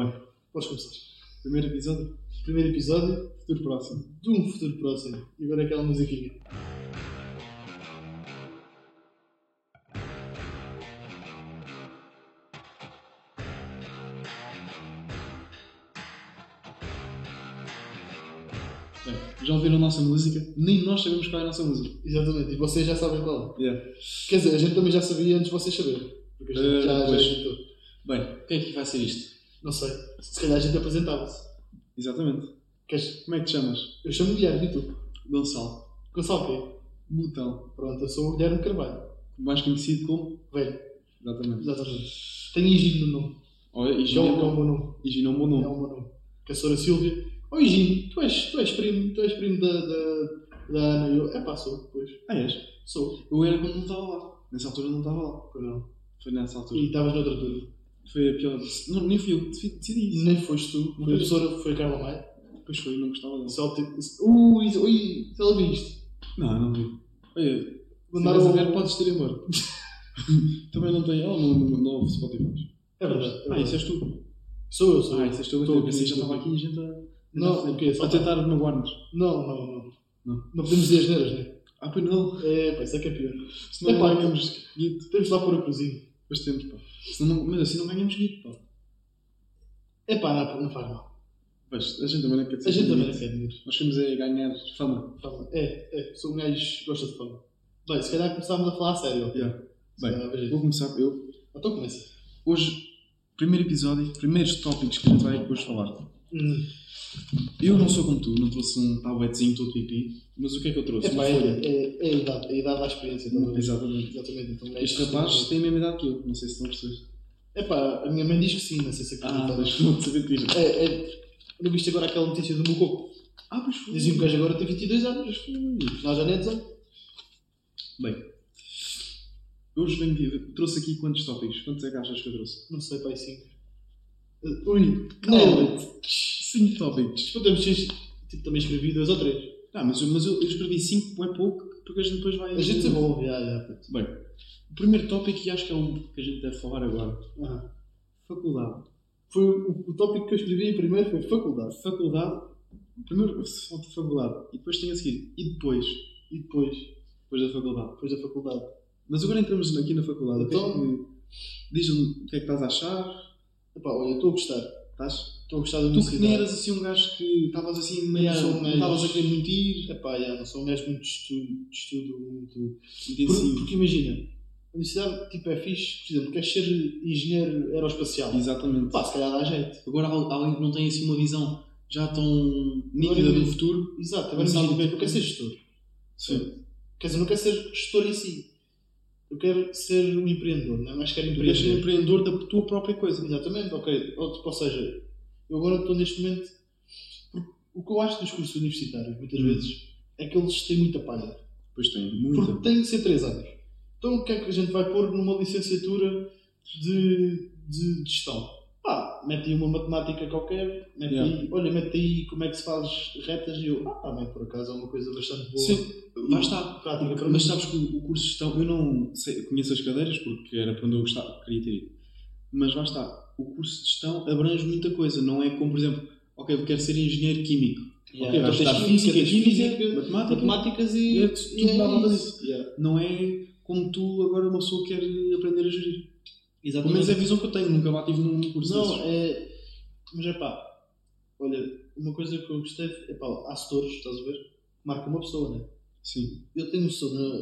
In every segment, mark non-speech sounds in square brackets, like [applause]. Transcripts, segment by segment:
Bem, Podes começar. primeiro episódio, Primeiro episódio futuro próximo. de um futuro próximo. E agora aquela musiquinha. Bem, já ouviram a nossa música? Nem nós sabemos qual é a nossa música. Exatamente. E vocês já sabem qual é. Yeah. Quer dizer, a gente também já sabia antes de vocês saberem. Porque a gente Eh, já, já pois. editou. Bem, o que é que vai ser isto? Não sei. Se calhar a gente apresentava-se. Exatamente. Queres? Como é que te chamas? Eu chamo-me Guilherme e tu? Gonçalo. Gonçalo quê? Botão. Pronto, eu sou o Guilherme Carvalho. Mais conhecido como? Velho. Exatamente. Exatamente. Tenho Higino no nome. Olha, é Higino um é é um bom. nome. Higino é um bom É nome. um bom nome. Que a senhora Silvia. Oi, Higino, tu és, tu és primo, tu és primo da, da, da Ana e eu. É pá, sou, pois. Ah, és? Sou. Eu era quando não estava lá. Nessa altura não estava lá. Pois não. Foi nessa altura. E estavas noutra turma. Foi a pior. Não, nem fui eu que decidi- isso. Nem foste tu. Foi a professora, foi a Carla Maia. Depois foi, não gostava dela. Só tipo. Ui, ui, se ela viu isto. Não, não vi. Olha, se Mandaram a ver, podes ter embora. [laughs] Também não tem ela no, no, no novo Spotify. É verdade. é Ah, isso és tu. Sou eu, sou Ah, eu. isso és tu. Estou Eu pensei que já estava aqui e a gente a... Não, o quê? Só A tentar magoar-nos. Não, não, não. Não. Não podemos dizer as neiras, né? Ah, pois não. É, pá, isso é que é pior. Epá, não ganhamos guito. Temos lá pôr a cozinha. Depois temos, pá. Não- Mas assim não ganhamos guito, pá. É pá, não, não faz mal. Pois, a gente também não quer dizer A gente também não quer dinheiro. Nós queremos é ganhar fama. Fama. É, é. Sou um gajo que gosta de fama. Bem, se calhar começámos a falar a sério. Yeah. Bem, calhar. Vou começar eu. Então começa. Hoje, primeiro episódio, primeiros tópicos que a gente vai hoje falar. Hum. Eu não sou como tu, não trouxe um tabletzinho todo pipi, mas o que é que eu trouxe? É Uma pá, folha. é, é, é a idade. É a idade da experiência. Também. Exatamente. Exatamente. Então, Este rapaz tem a mesma idade que eu, não sei se estão a perceber. É pá, a minha mãe diz que sim, não sei se Ah, acredita. mas não te mentira. é, é, não viste agora aquela notícia do meu coco? Ah, pois foi. Dizem que o gajo agora tem 22 anos. Nós já nem é 18. Bem, hoje venho, trouxe aqui quantos tópicos? Quantos é que achas que eu trouxe? Não sei, pai, 5. Cala-te. não. 5 tópicos. Podemos ter, tipo, também escrevi dois ou três. Ah, mas eu, mas eu, eu escrevi 5, é pouco, porque a gente depois vai. A gente desenvolve, já, já. puto. Bem, o primeiro tópico, e acho que é o que a gente deve falar agora: Ah. faculdade. Foi o, o tópico que eu escrevi primeiro foi faculdade. Faculdade, primeiro falta faculdade, e depois tem a seguir, e depois? E depois, Depois da faculdade. depois da faculdade. Mas agora entramos aqui na faculdade. Então- O que é que, diz-me o que é que estás a achar? Epá, olha, estou a gostar. Estás? Estou a gostar da Tu que nem eras assim um gajo que estavas assim meio. Yeah, não estavas a querer muito ir. Epá, já, não sou um gajo muito de estudo, de estudo muito... Por- Intensivo. porque imagina, a universidade tipo, é fixe, por exemplo, queres ser engenheiro aeroespacial. Exatamente. Pá, se calhar dá jeito. Agora al- alguém que não tem assim uma visão já tão nítida do futuro. Exato, agora imagina, é eu que- quero ser gestor. Sim. Quer dizer, não quero ser gestor em si. Eu quero ser um empreendedor, não é? Mas quero Tu queres ser empreender. empreendedor da tua própria coisa. Exatamente, ok. Ou, ou seja, eu agora estou neste momento. O que eu acho dos cursos universitários, muitas Hum. vezes, é que eles têm muita palha. Pois tem, muita. Porque tem que ser 3 anos. Então o que é que a gente vai pôr numa licenciatura de, de gestão? Pá, mete aí uma matemática qualquer, mete Yeah. aí, olha, mete aí como é que se faz retas e eu, ah, bem, por acaso é uma coisa bastante boa. Sim, lá está. Prática para Mas sabes que o curso de gestão, eu não sei, conheço as cadeiras porque era para onde eu gostava, queria ter ido. Mas lá está, o curso de gestão abrange muita coisa, não é como, por exemplo, ok, eu quero ser engenheiro químico. Yeah, ok, então tens física, física, tens química, física, matemática, matemáticas e, e é tudo e não é como tu agora uma pessoa quer aprender a gerir. Pelo Exatamente. menos é a visão que eu tenho, nunca lá tive num curso Não, desses. é. Mas é pá, olha, uma coisa que eu gostei é pá, há setores, estás a ver? Marca uma pessoa, né? Sim, Eu tenho um setor na, na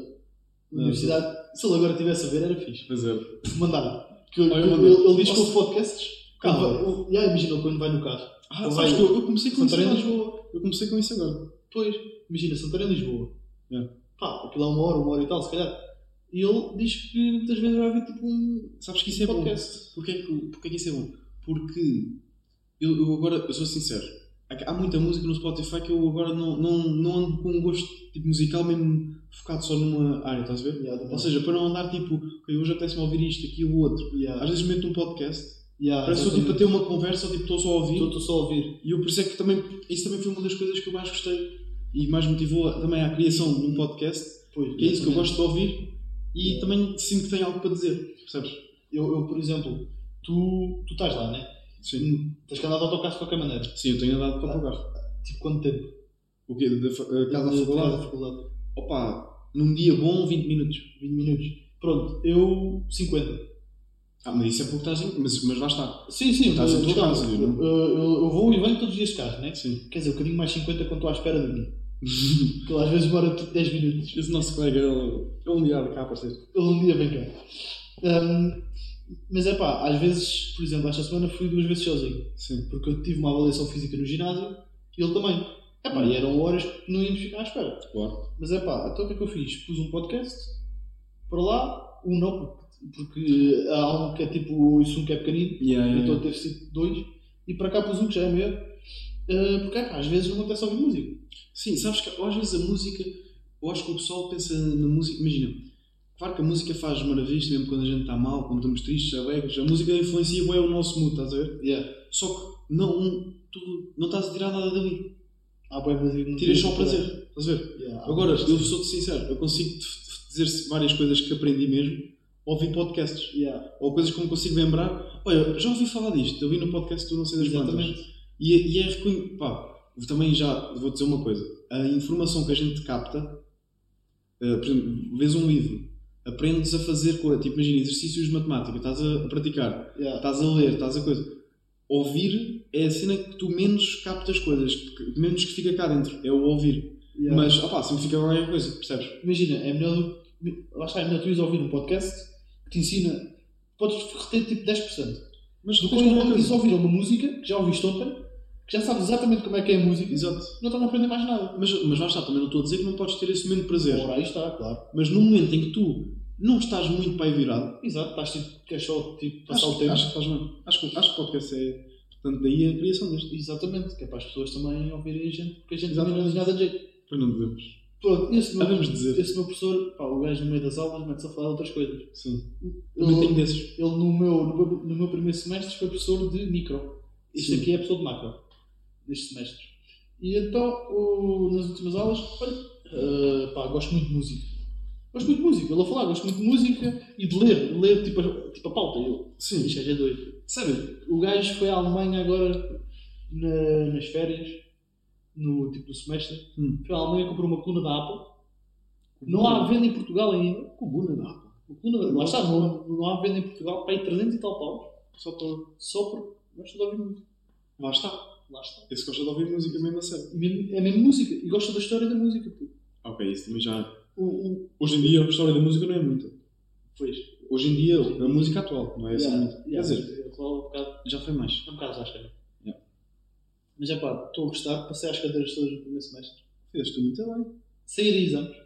Não, universidade, se ele agora estivesse a ver, era fixe. pois é. Mandar. Que ele, ele diz que Posso- o podcasts. Calma. Yeah, imagina quando vai no carro. Ah, eu, eu comecei com isso Santarém, agora. Lisboa. Eu comecei com isso agora. Depois, imagina, Santarém, Lisboa. Yeah. Pá, aquilo é uma hora, uma hora e tal, se calhar. E ele diz que muitas vezes vai haver tipo um Sabes que isso é bom. podcast. Porquê que, porquê que isso é bom? Porque eu, eu agora, eu sou sincero, há muita música no Spotify que eu agora não, não, não ando com um gosto tipo, musical mesmo focado só numa área, estás a ver? Yeah, Ou seja, para não andar tipo, ok, hoje apetece-me ouvir isto, aqui o outro. yeah, Às vezes meto um podcast, yeah, parece estou tipo, a ter uma conversa ou tipo, estou só a ouvir. Estou só a ouvir. E eu por isso é que também, isso também foi uma das coisas que eu mais gostei e mais motivou também a criação de um podcast, Pois, que é isso que eu gosto de ouvir e também sinto que tenho algo para dizer, percebes? Eu, eu, por exemplo, tu, tu estás lá, né? Sim. Tens que andar de autocarro de qualquer maneira. Sim, eu tenho andado para o carro. Tipo, quanto tempo? O quê? Da fa- a casa da De- de- faculdade? da faculdade. Opa, num dia bom, 20 minutos. 20 minutos. Pronto, eu 50. Ah, mas isso é porque estás em... Mas, mas lá está. Sim, sim, Estás em tua casa, eu, não? eu, eu vou e venho todos os dias de carro, né? Sim. Quer dizer, um bocadinho mais 50 quando estou à espera de mim. [laughs] Porque ele às vezes demora tipo 10 minutos. Esse nosso colega, ele, ele um dia cá aparecer. Ele um dia vem cá. Hum, mas é pá, às vezes, por exemplo, esta semana fui duas vezes sozinho. Sim. Porque eu tive uma avaliação física no ginásio e ele também. É pá, e eram horas que não íamos ficar à espera. Claro. Mas é pá, então o que é que eu fiz? Pus um podcast para lá, um não, porque, há um que é tipo, isso um que é pequenino, yeah, então yeah. teve sido dois, e para cá pus um que já é maior, eh, porque pá, às vezes não acontece ouvir música. Sim, sabes que às vezes a música, eu acho que o pessoal pensa na música, imagina, claro que a música faz maravilhas mesmo quando a gente está mal, quando estamos tristes, alegres, a música influencia bem o nosso mood, estás a ver? Yeah. Só que não, tu não estás a tirar nada dali, música que não tiras só tem prazer, estás a ver? Yeah, Agora, eu sou-te sincero, eu consigo dizer várias coisas que aprendi mesmo, ouvir podcasts, Yeah, ou coisas que me consigo lembrar, olha, já ouvi falar disto, eu vi no podcast do não sei das quantas. exatamente. E, é- e é reconhe... pá, também já vou dizer uma coisa. A informação que a gente capta, eh, por exemplo, vês um livro, aprendes a fazer coisa, tipo, imagina, exercícios de matemática, estás a, a praticar, Yeah. estás a ler, estás a coisa. Ouvir é a cena que tu menos captas coisas, que, menos que fica cá dentro, é o ouvir. Yeah. Mas, opá, sempre fica qualquer coisa, percebes? Imagina, é melhor, do- lá está, é melhor tu ires ouvir um podcast que te ensina, podes reter tipo 10%. Mas que depois aprende. ouvir uma música que já ouviste ontem, que já sabes exatamente como é que é a música, Exato. não estás a aprender mais nada. Mas, mas lá está, também não estou a dizer que não podes ter esse momento de prazer. Ora, aí está, claro. Mas no momento em que tu não estás muito para aí virado, Exato, estás tipo, queres só tipo, passar Acho, o tempo. acho que bem. Acho que, acho que o podcast é. Portanto, daí a criação deste. Exatamente, que é para as pessoas também ouvirem a gente, porque a gente também não diz nada de jeito. Pois não devemos. Pronto, esse meu, Devemos dizer. esse meu professor, pá, o gajo no meio das aulas mete-se a falar de outras coisas. Sim. Tenho Ele, desses. ele no, meu, no, meu, no meu primeiro semestre foi professor de micro. Este Sim. aqui é professor de macro, deste semestre. E então, o- nas últimas aulas, olha, eh, pá, gosto muito de música. Gosto muito de música, ele a falar, gosto muito de música e de ler, de ler tipo, a- tipo a pauta. Eu, Sim. isto é doido. Sério? O gajo foi à Alemanha agora na- nas férias, no tipo do semestre. Hum. Foi à Alemanha comprou uma coluna da Apple. Não há venda em Portugal ainda. Coluna da Apple. Coluna lá está, não, não há venda em Portugal para aí 300 e tal paus. Só estou. Só por gosto de ouvir música. Lá está. Lá está. Esse gosta de ouvir música mesmo a sério. É mesmo música. E gosta da história da música. pô. Ok, isso também já. O, o, Hoje em dia a história da música não é muita. pois. Hoje em dia a música atual, não é assim Yeah, muito. Quer yeah, dizer, eu tô um bocado, já foi mais. é um bocado rasca. Yeah. Mas é pá, estou a gostar. Passei às cadeiras todas no primeiro semestre. Fizeste muito bem. Saí de exames.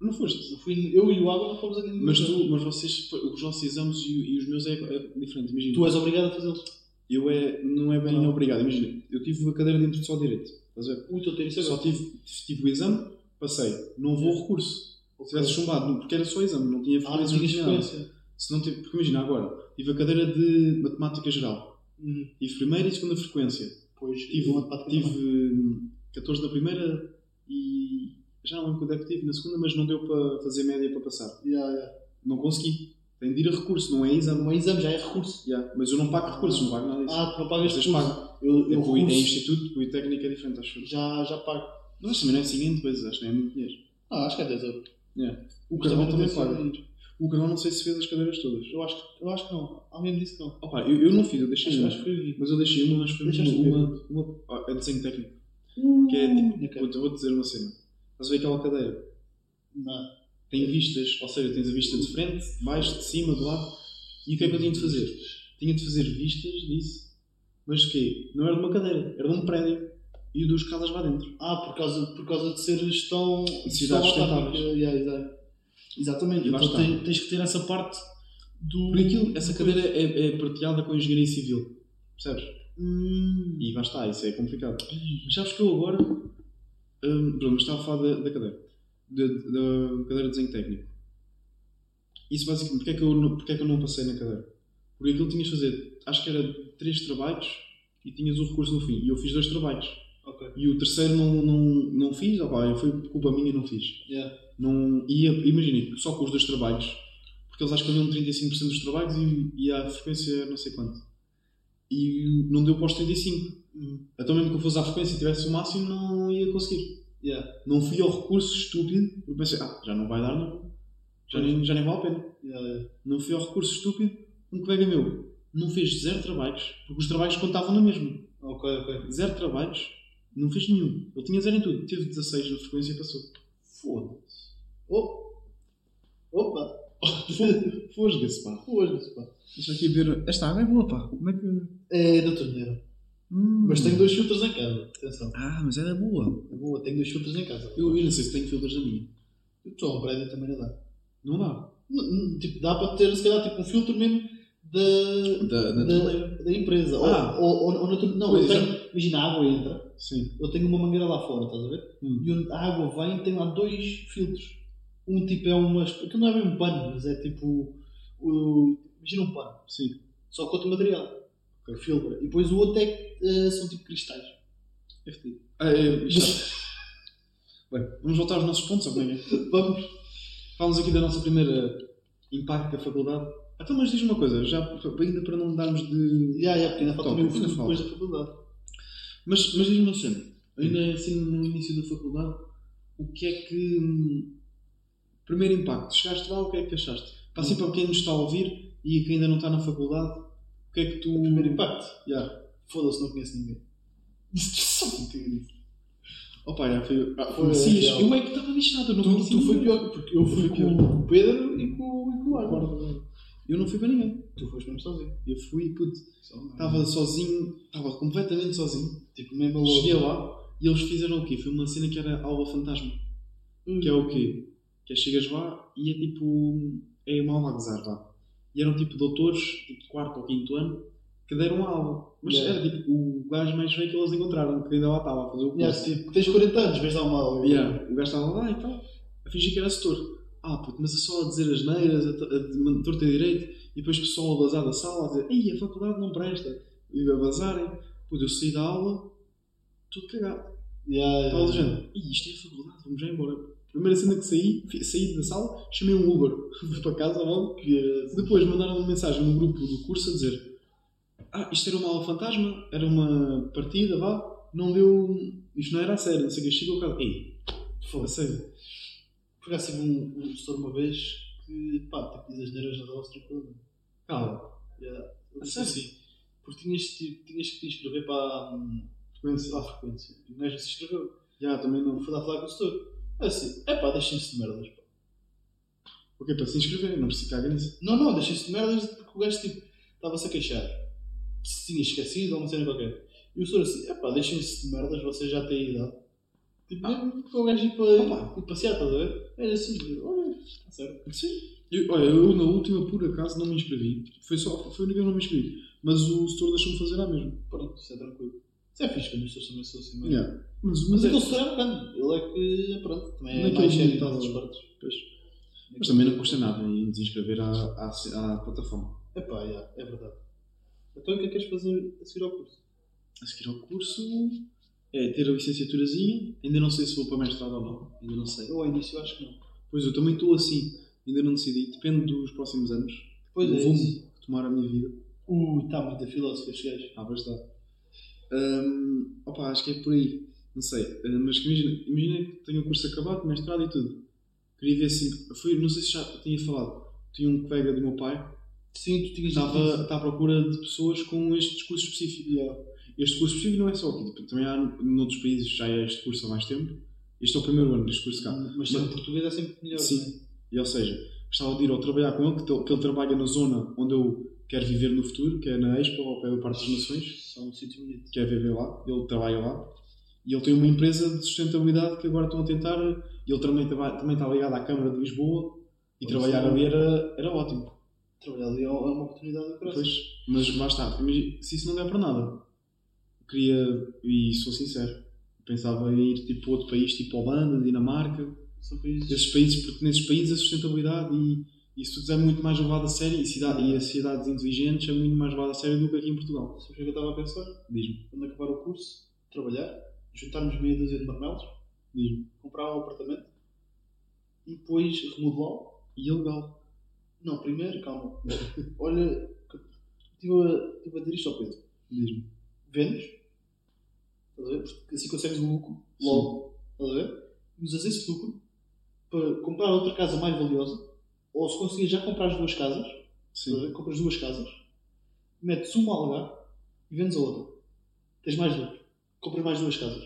Não foste? Eu, fui, eu e o Água não fomos a nenhum Mas, tu, mas vocês, os vossos exames e, e os meus é, é diferente. Imagina. Tu és obrigado a fazê-los. Eu é, não é bem Não. obrigado. Imagina, eu tive a cadeira de introdução ao direito. Estás a ver? Ui, estou a ter isso Só tive, tive o exame, passei. Não vou ao recurso. Se tivesse chumbado, não- porque era só exame, não tinha Ah, frequência. Se não tive, porque imagina agora, tive a cadeira de matemática geral. Uhum. Tive primeira e segunda frequência. Pois, Tive, tive hum, 14 na primeira e já não lembro quando é que tive na segunda, mas não deu para fazer média para passar. Yeah, yeah. Não consegui. Tem de ir a recurso, não é exame. Não é exame, já é recurso. Yeah, Mas eu não pago recursos, não pago nada disso. Ah, tu não pagas Vocês recurso. pagam. Eu, É, eu o- é recurso instituto, o Itécnico é diferente, acho eu. já, já pago. Mas também não é 5 depois, acho que não é muito dinheiro. Ah, acho que é 10 euros. Yeah. O Mas Carvão também tem paga. O Carvão não sei se fez as cadeiras todas. Eu acho, que- eu acho que não. Alguém me disse que não. Opa, eu, eu não fiz, eu deixei Acho, que. Mas eu deixei uma, mas foi uma, uma, uma, ah, é desenho técnico. Que é tipo, vou-te vou dizer uma cena. Estás a ver aquela cadeira? Não. Tem vistas, ou seja, tens a vista de frente, de baixo, de cima, do lado. E o que é que eu tinha de fazer? Tinha de fazer vistas disso. Mas quê? Não era de uma cadeira, era de um prédio. E dos casas lá dentro. Ah, por causa, por causa de seres tão. Tão sustentáveis. Yeah, exato. Exatamente. E Então tens, tens que ter essa parte do. Por aquilo, essa cadeira é, é partilhada com a engenharia civil. Percebes? Hum. E lá está, isso é complicado. Mas sabes que eu agora. Hum, pronto, mas estava a falar da, da cadeira. Da, cadeira de desenho técnico. Isso basicamente, porque é, que eu não, porque é que eu não passei na cadeira? Porque aquilo tinhas de fazer, acho que era três trabalhos e tinhas o recurso no fim. E eu fiz dois trabalhos. Ok. E o terceiro não, não, não fiz, opá, foi culpa minha não fiz. Yeah. Não, e imaginem, só com os dois trabalhos, porque eles acho que haviam 35% dos trabalhos e, e a frequência não sei quanto. e não deu para os 35. Hum. Então mesmo que eu fosse à frequência e tivesse o máximo, não ia conseguir. Yeah. Não fui ao recurso estúpido, porque pensei, ah, já não vai dar não. Já nem, já nem vale a pena. Yeah. Não fui ao recurso estúpido, um colega meu não fez zero trabalhos, porque os trabalhos contavam na mesma. Ok, ok. Zero trabalhos, não fez nenhum. Ele tinha zero em tudo. Teve 16 na frequência e passou. Foda-se. Oh. Opa! [laughs] Fosga-se, pá. Foda-se, pá. Deixa aqui ver. Esta água é boa, pá. Como é que. É da torneira. Hum. Mas tenho dois filtros em casa. Atenção. Ah, mas ela é boa. É boa, tenho dois filtros em casa. Eu, eu não sei se tenho filtros na minha. Estou a um prédio também não dá. Não dá. Tipo, dá para ter, se calhar, tipo, um filtro mesmo da, Da, da da, da empresa. Ou- Ah. Ou, ou, ou, na tor- não, Pois, eu tenho, imagina, a água entra, Sim. eu tenho uma mangueira lá fora, estás a ver? Hum. E onde a água vem tem lá dois filtros. Um tipo é umas. Aquilo não é bem um pano, mas é tipo. O, imagina um pano, Sim. só com outro material. Que filtra. E depois o outro é que eh, são tipo cristais. É fedido. Ah, é, isto- [laughs] Bem, vamos voltar aos nossos pontos, ou como é que é? Vamos. Falamos aqui da nossa primeira impacto da faculdade. Então, mas diz uma coisa, já ainda para não darmos de. Já, já, porque ainda falta Top, também o ainda futuro depois da faculdade. Mas, mas diz-me uma cena, ainda assim no início da faculdade, o que é que. hum, Primeiro impacto, chegaste lá, o que é que achaste? Para assim para quem nos está a ouvir e que ainda não está na faculdade, que é que tu. Primeiro impacto. Yeah. Foda-se, não conheço ninguém. Só não tenho. Opa, já foi. Ah, Foi conhecias? eu é que estava lixado, eu não Tu, tu foi pior, porque eu fui com o Pedro e com, e com o Álvaro. Eu não fui para ninguém. Tu foste mesmo sozinho. Eu fui, puto, estava sozinho, estava completamente sozinho. tipo mesmo louco. Cheguei lá e eles fizeram o quê? Foi uma cena que era aula fantasma. Que é o quê? Que é chegas lá e é tipo. É uma aula a gozar lá. E eram tipo doutores, tipo de quarto ou quinto ano, que deram aula. Mas Yeah. era tipo o gajo mais velho que eles encontraram, que ainda lá estava a fazer o curso. Yeah, tipo, tens 40 anos, vês dar uma aula. Yeah, O gajo estava lá e tal, a fingir que era setor. Ah, puto, mas é só a dizer as neiras, a, a, a torta direito, e depois o pessoal a bazar da sala a dizer: Ei, a faculdade não presta. E a bazarem. Puto, eu saí da aula, tudo cagado. Yeah, Estava yeah. dizendo: Ih, isto é a faculdade, vamos já embora. Primeira cena que saí, saí da sala, chamei um Uber, [laughs] fui para casa logo. Que, Depois mandaram uma mensagem no grupo do curso a dizer: Ah, isto era uma aula fantasma, era uma partida, vá, não deu. Isto não era a sério, não sei o que. Chegou o cara, ei, a Foda-se. sério. Por acaso tive um, um gestor uma vez que, pá, tipo, diz as neiras na aula tranquilamente. Calma. Yeah. A sério? assim, porque tinhas, tipo, tinhas que te inscrever para, Frequência. para a frequência. E o gajo se inscreveu. Já, também não. Fui lá falar com o gestor. É assim, é pá, deixem-se de merdas. Pá. O quê? Para se inscrever, não precisa cagar nisso. Não, não, deixem-se de merdas porque o gajo tipo, estava-se a queixar. Se tinha esquecido ou uma cena qualquer. E o senhor assim, epá, deixem-se de merdas, vocês já têm idade. Tipo, Ah. para o gajo ir, para, ir passear, estás a ver? Era assim, olha, está certo. Sim. Eu, olha, eu na última, por acaso, não me inscrevi. Foi só, foi a única que eu não me inscrevi. Mas o setor deixou-me fazer lá mesmo. Pronto, isso é tranquilo. Isso é fixe quando os senhores também são assim, mas... Yeah. Mas, Mas mas, é, aquele setor é bacana. Ele é que, pronto, também é mais sério todas as estava- partes. pois. mas também não custa nada em desinscrever à, à, à plataforma. Epá, yeah, é verdade. Então o que é que queres fazer a seguir ao curso? A seguir ao curso é ter a licenciaturazinha. Ainda não sei se vou para mestrado ou não. Ainda não sei. Eu ao início acho que não. Pois eu também estou assim. Ainda não decidi. Depende dos próximos anos. Pois é que tomar a minha vida. Ui, está muito filósofo este gajo. Ah, pois Hum, opa, acho que é por aí. Não sei. Hum, mas imagina, imagina que tenho o curso acabado, mestrado e tudo. Queria ver assim. Foi, não sei se já tinha falado. Tinha um colega do meu pai Sim, tu tinhas estava, está à procura de pessoas com este discurso específico. Yeah. Este curso específico não é só aqui. tipo, Também há noutros países já é este curso há mais tempo. Este é o primeiro ano deste curso cá. Mas ser em português é sempre melhor. Sim. né? E ou seja, gostava de ir ou trabalhar com ele, que ele trabalha na zona onde eu quero viver no futuro, que é na Expo, ao pé do Parque das Nações. São um sítio bonito. quer viver lá, ele trabalha lá e ele tem uma empresa de sustentabilidade que agora estão a tentar. Ele também, também está ligado à Câmara de Lisboa e trabalhar é. ali era, era ótimo. Trabalhar ali é uma oportunidade do coração. Pois, mas lá está, imagina, se isso não der para nada, queria, e sou sincero, pensava em ir tipo, para outro país, tipo Holanda, Dinamarca, São países. esses países, porque nesses países a sustentabilidade e isso tudo é muito mais levado a sério e, cidade, e as cidades inteligentes é muito mais levado a sério do que aqui em Portugal. Sabes o que é que eu estava a pensar? Diz-me, Quando acabar o curso, trabalhar, juntarmos meia dúzia de marmelos, diz-me. comprar um apartamento e depois remodelá-lo. E legal. Não, primeiro, calma. [laughs] Olha, estive a, estive a dizer isto ao Pedro. Diz-me. vendes, estás a ver? Porque assim consegues o lucro logo, estás a ver? E usas esse lucro para comprar outra casa mais valiosa, ou se conseguires já comprar as duas casas, Sim. compras duas casas, metes uma a alugar e vendes a outra. Tens mais lucro. Compras mais duas casas.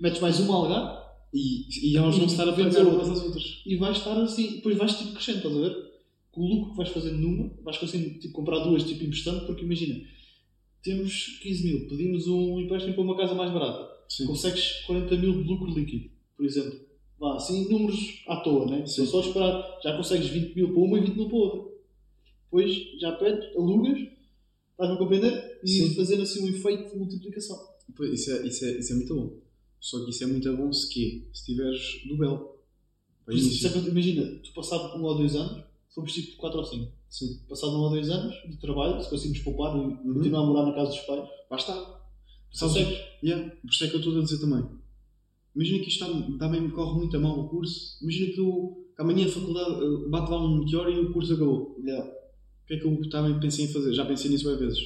Metes mais uma a alugar E, e elas vão estar a Vendes pagar a outra. umas às outras. e vais estar assim, depois vais tipo crescendo, estás a ver? Com o lucro que vais fazendo numa, vais conseguindo tipo, comprar duas tipo emprestando, porque imagina, temos 15 mil, pedimos um empréstimo para uma casa mais barata, Sim. consegues 40 mil de lucro líquido, por exemplo. Vá, assim, números à toa, né? Sim. Só esperar, já consegues 20 mil para uma e 20 mil para outra. Depois já pedes, alugas, estás-me a compreender? E Sim. fazendo assim um efeito de multiplicação. Pois, Isso é, isso, é, isso é muito bom. Só que isso é muito bom se quê? Se tiveres do Bel. Imagina, tu passado um ou dois anos, fomos tipo 4 ou 5. Sim. passado um ou dois anos de trabalho, se conseguimos poupar e Uhum. continuar a morar na casa dos pais. Sabes, yeah, por isso é que eu estou a dizer também. Imagina que isto está, também me corre muito a mal o curso. Imagina que, eu, que amanhã a faculdade eh, bate lá um meteoro e o curso acabou. O que é que eu também pensei em fazer? Já pensei nisso várias vezes.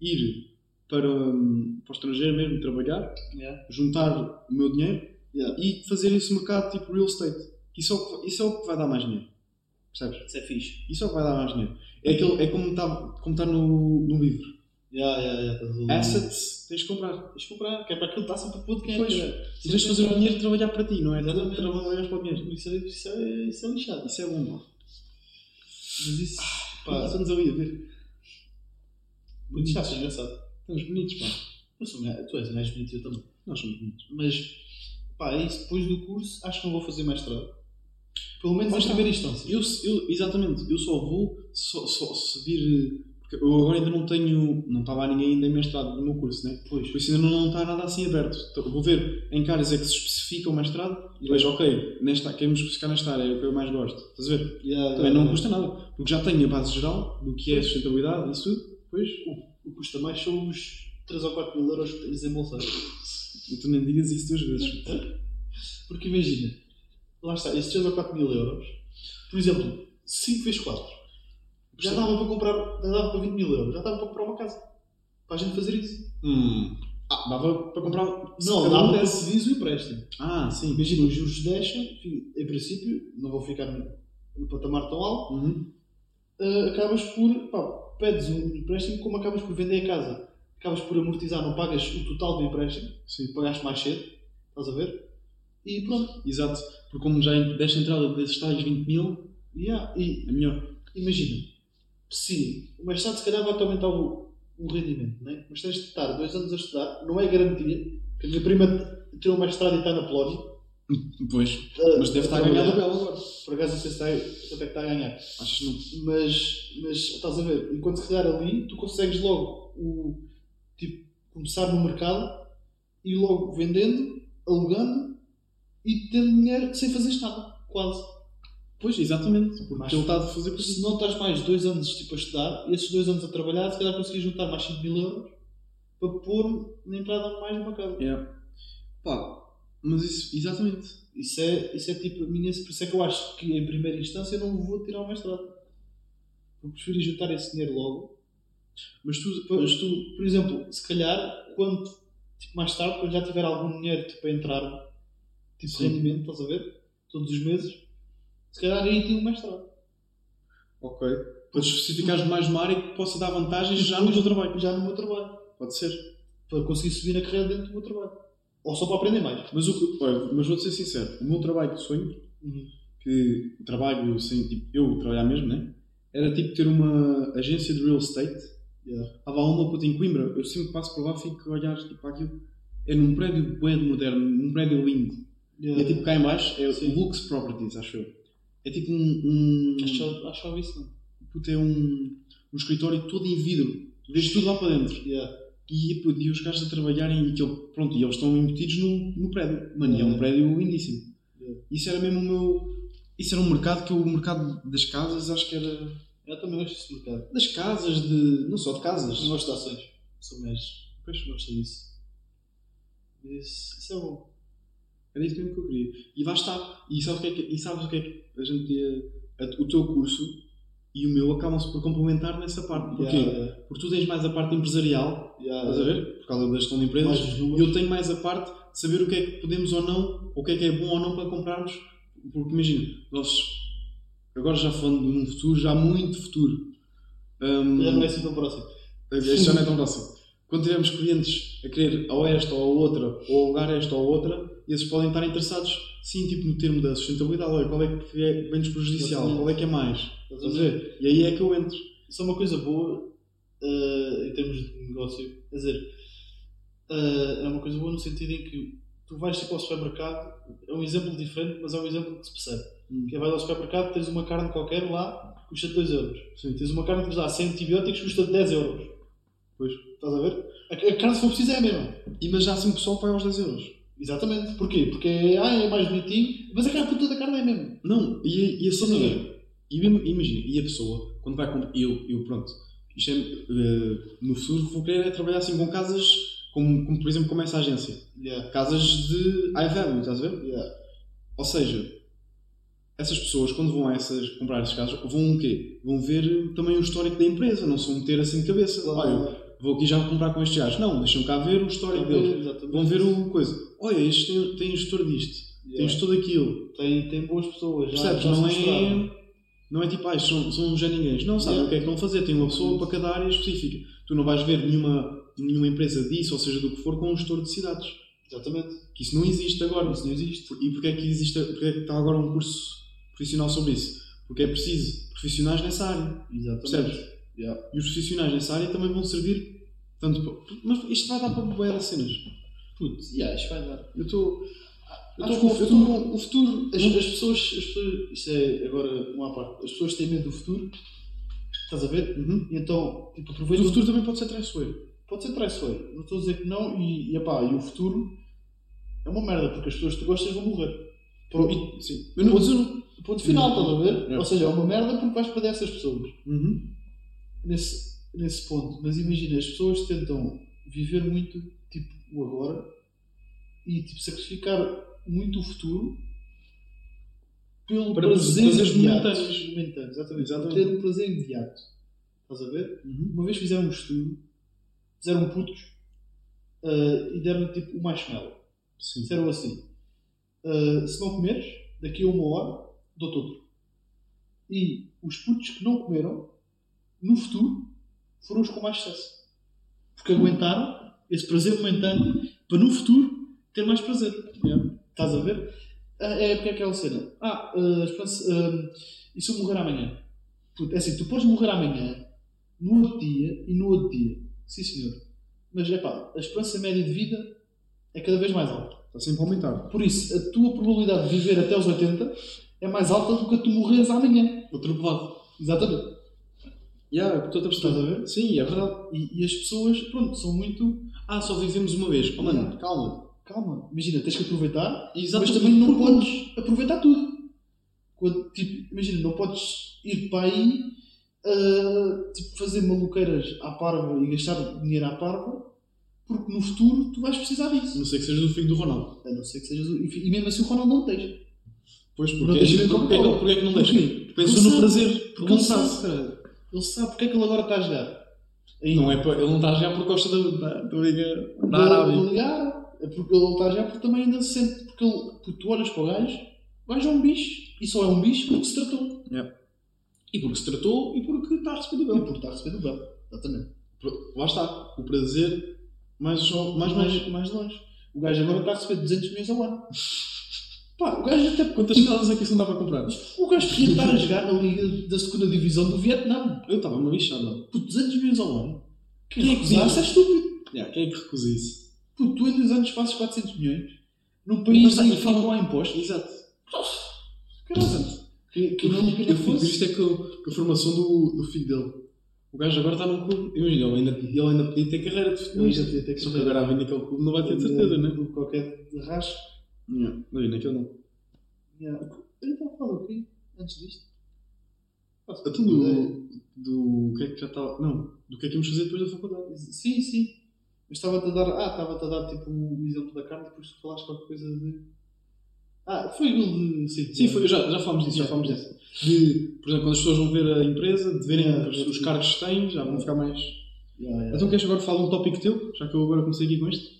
Ir para, hum, para o estrangeiro mesmo, trabalhar, Yeah. juntar o meu dinheiro Yeah. e fazer esse mercado tipo real estate. Isso é o que, isso é o que vai dar mais dinheiro. Percebes? Isso é fixe. Isso é o que vai dar mais dinheiro. É, aquele, é como está como tá no, no livro. Yeah, yeah, yeah, a- Assets tens de comprar. Tens de comprar, que é para aquilo que está sempre por quem é. Tu tens de fazer o dinheiro trabalhar para ti, não é? Exatamente. Trabalhar para o dinheiro. Isso é, isso, é, isso é lixado. Isso é bom, mano. Mas isso, Pá, pá, estamos ali a ver. muito lixado, é engraçado. Estamos bonitos, pá. Eu sou, tu és um gajo bonito, eu também. Nós somos bonitos. Mas, pá, é isso. Depois do curso, acho que não vou fazer mestrado. Pelo menos em está. primeira instância. Eu, eu, exatamente, eu só vou só, só, se vir. Porque eu agora ainda não tenho. Não estava ninguém ainda em mestrado no meu curso, né? Pois. Por isso ainda não, não está nada assim aberto. Então, vou ver em que áreas é que se especifica o mestrado e vejo, ok, nesta, queremos especificar nesta área, é o que eu mais gosto. Estás a ver? Yeah, Também não yeah. custa nada. Porque já tenho a base geral do que é sustentabilidade e isso tudo. Depois, O que custa mais são os 3 ou 4 mil euros que tens em bolsa. e tu nem digas isso duas vezes. Porque imagina, lá está, esses 3 ou 4 mil euros, por exemplo, 5 vezes 4, já dava para comprar, já dava para 20 mil euros, já dava para comprar uma casa. Para a gente fazer isso. Hum. Ah, dava para comprar. Não, dava para pedires o empréstimo. Ah, sim. Imagina, os juros deixam, em princípio, não vou ficar no, patamar tão alto, Uhum. ah, acabas por, pá, pedes um empréstimo, como acabas por vender a casa, acabas por amortizar, não pagas o total do empréstimo, Sim. pagaste mais cedo, estás a ver? E pronto. Exato. Porque como já desta entrada desses tais 20 mil, Yeah, e é melhor. imagina, se o mestrado se calhar vai-te aumentar o, o rendimento, né? mas tens de estar dois anos a estudar, não é garantia, que a minha prima tirou o mestrado e está na Polónia. Pois. Ah, Mas deve estar a ganhar do Belo agora. Por acaso não sei se está, quanto é que está a ganhar. Acho que não. Mas, mas estás a ver, enquanto se calhar ali, tu consegues logo o, tipo, começar no mercado e logo vendendo, alugando e tendo dinheiro sem fazer nada, quase. Pois, exatamente. Porque ele está a fazer por Se não estás mais dois anos tipo, a estudar e esses dois anos a trabalhar, se calhar conseguis juntar mais 5 mil euros para pôr na entrada mais numa casa. É. Pá, mas isso, exatamente. Isso é, isso é tipo a minha. Por isso é que eu acho que em primeira instância eu não vou tirar o mestrado. Eu preferi juntar esse dinheiro logo. Mas tu, Mas tu, por exemplo, se calhar, quando tipo, mais tarde, quando já tiver algum dinheiro tipo, a entrar, tipo Sim. rendimento, estás a ver? Todos os meses, se calhar aí tem um mestrado. Ok. Para especificares mais uma área que possa dar vantagens já no teu trabalho. Já no meu trabalho. Pode ser. Para conseguir subir na carreira dentro do meu trabalho. Ou só para aprender mais. Mas, o, que- olha, mas vou-te ser sincero. O meu trabalho de sonho, que o trabalho sem, tipo, eu trabalhar mesmo, né? Era tipo ter uma agência de real estate. Yeah. Há uma puta em Coimbra. Eu sempre passo por lá fico a olhar tipo, para aquilo. É num prédio bem moderno, num prédio lindo. Yeah. É tipo cá em baixo, é Sim. o Lux Properties, acho eu. É tipo um. um Acho que isso, não? puta, é um, um escritório todo em vidro. Vês tudo lá para dentro. Yeah. E, puta, e os gajos a trabalharem e, aquilo, pronto, e eles estão embutidos no, no prédio. Mano, e é um Yeah. prédio lindíssimo. Yeah. Isso era mesmo o meu. Isso era um mercado que eu, o mercado das casas, acho que era. Eu também gosto desse mercado. Das casas, de. não só de casas. Não gosto de ações. Sou mais. Pois gosto disso. Isso, isso é bom. Era isso mesmo que eu queria. E lá está. E sabes o que é que, e sabes o que, é que a gente O teu curso e o meu acabam-se por complementar nessa parte. Porquê? Yeah, Porque tu tens mais a parte empresarial, yeah, estás a ver? Por causa da gestão de empresas. E eu tenho mais a parte de saber o que é que podemos ou não, o que é que é bom ou não para comprarmos. Porque imagina, nós agora já falando de um futuro, já muito futuro. hum, Já não é assim tão próximo. este já não é tão próximo. Quando tivermos clientes a querer ou esta ou a outra, ou alugar esta ou a outra, esses podem estar interessados, sim, tipo no termo da sustentabilidade. Olha, qual é que é menos prejudicial? Exatamente. Qual é que é mais? Estás a ver? E aí é que eu entro. Isso é uma coisa boa eh, em termos de negócio. Quer dizer, eh, é uma coisa boa no sentido em que tu vais tipo ao supermercado, é um exemplo diferente, mas é um exemplo que se percebe. Hum. Que é, vais ao supermercado, tens uma carne qualquer lá, custa 2 euros. Sim. Tens uma carne que usa 100 antibióticos, custa 10 euros. Pois. Estás a ver? A, a carne, se for preciso, é a mesma. E, mas já assim pessoal que vai aos 10 euros. Exatamente. Porquê? Porque ah, é mais bonitinho, mas a carne, toda a carne é a mesma. Não, e, e a cena Sim. é, e imagina, e a pessoa, quando vai comprar, eu, eu pronto, isto é, eh, no futuro vou querer é trabalhar assim com casas, como, como por exemplo como essa agência, Yeah. casas de high value, estás a ver? Yeah. Ou seja, essas pessoas quando vão a essas, comprar essas casas, vão o quê? Vão ver também o histórico da empresa, não se vão meter assim de cabeça, olha, eu vou aqui já comprar com estes gajos, não, deixam cá ver o histórico deles, Exatamente. vão ver o coisa, olha, este tem, tem gestor disto, tem Yeah. gestor daquilo, Tem, tem boas pessoas. já- Percebes? já não é. Não é tipo, ah, são, são já ninguém. Não sabem Yeah. o que é que vão fazer. Tem uma pessoa para cada área específica. Tu não vais ver nenhuma, nenhuma empresa disso, ou seja, do que for, com um gestor de cidades. Exatamente. Que isso não existe agora. Isso não existe. E porquê é que existe, porquê é que está agora um curso profissional sobre isso? Porque é preciso profissionais nessa área. Exatamente. Percebes? Yeah. E os profissionais nessa área também vão servir. Tanto para- mas isto vai dar para boia das cenas. Putz, yeah, isto vai dar. Eu estou. Eu Acho estou que o com futuro- o futuro. As, as pessoas, as pessoas, isto é agora uma parte, as pessoas têm medo do futuro, estás a ver? Uhum. E então, tipo, Mas aproveita o futuro também pode ser traiçoeiro. Pode ser traiçoeiro, não estou a dizer que não, e, e, epá, e o futuro é uma merda, porque as pessoas que tu gostas vão morrer. Pronto, E- Sim. Eu não, mas eu não. ponto final, estás a ver? Ou seja, é uma merda porque vais perder essas pessoas. Uhum. Nesse, nesse ponto. Mas imagina, as pessoas tentam viver muito, tipo, o agora, e tipo, sacrificar muito o futuro pelo Para prazer imediato. momentâneos. Exatamente. Exatamente. Ter um prazer imediato. Estás a ver? Uhum. Uma vez fizeram um estudo, fizeram putos ah, e deram tipo o marshmallow. Sim. Disseram assim: ah, se não comeres, daqui a uma hora dou-te outro. E os putos que não comeram, no futuro, foram os com mais sucesso. Porque aguentaram esse prazer momentâneo para no futuro ter mais prazer. Yeah. Estás a ver? Ah, É porque é aquela cena. Ah, esperança- ah, e se eu morrer amanhã? Puto, é assim, tu podes morrer amanhã, no outro dia e no outro dia. Sim, senhor. Mas é pá, a esperança média de vida é cada vez mais alta. Está sempre a aumentar. Por isso, a tua probabilidade de viver até aos 80 é mais alta do que a tu morreres amanhã. Atropelado. Exatamente. Yeah, estou a Estás a ver? Sim, é verdade. E, e as pessoas, pronto, são muito. Ah, só vivemos uma vez. Oh, mano, calma. Calma, imagina, tens que aproveitar, Exatamente. mas também não Porque- podes aproveitar tudo. Quando, tipo, imagina, não podes ir para aí ah, tipo, fazer maluqueiras à parva e gastar dinheiro à parva, porque no futuro tu vais precisar disso. Não sei que sejas o filho do Ronaldo. A não ser que sejas. o- E mesmo assim o Ronaldo não tens. Pois, Não porque, deixa porque, ver como porque, é porque é que não? Porque Pensou no prazer. Porque Porque não sabe. Ele sabe porque é que ele agora está a jogar. Não é ele não está a jogar por costa da, da, Liga da da Arábia. ligar, é porque ele está a jogar porque também ainda se sente. Porque, ele, porque tu olhas para o gajo, o gajo é um bicho e só é um bicho porque se tratou. E porque se tratou e porque está a receber do E bem. porque está a receber do bem. Exatamente. Lá está. O prazer mais, mais, mais, mais, mais longe. O gajo agora está a receber 200 milhões ao ano. Pá, o gajo até. Quantas casas é que isso não dá para comprar? O gajo podia estar a jogar na Liga da segunda Divisão do Vietnã. Eu estava uma lixada. Por 200 milhões ao ano. Quem Quem é é que que recusasse é estúpido. Yeah, quem é que recusa isso? Puto, tu em dois anos fazes 400 milhões num país em que falam- não há impostos. Exato. Caramba. Que, que não que Eu fico triste é com, com a formação do, do filho dele. O gajo agora está num clube. Imagina, ele ainda, ele ainda podia ter carreira de ter Só que agora a naquele clube não vai ter de certeza, né? Por qualquer rasgo. Yeah. Não, naquele não. Yeah. Eu estava a falar o quê? Antes disto? Faço Então do, do que é que já estava. Não, do que é que íamos fazer depois da faculdade. Sim, sim. Mas estava-te a dar. Ah, estava-te a dar tipo o exemplo da carne, depois tu falaste qualquer coisa de. Ah, foi aquilo de. Sim, Sim, foi, já, já falámos disso, já falámos disso. De, por exemplo, quando as pessoas vão ver a empresa, de verem Yeah, os, os cargos que têm, já vão ficar mais. Yeah, yeah. Então queres agora falar um tópico teu? Já que eu agora comecei aqui com este?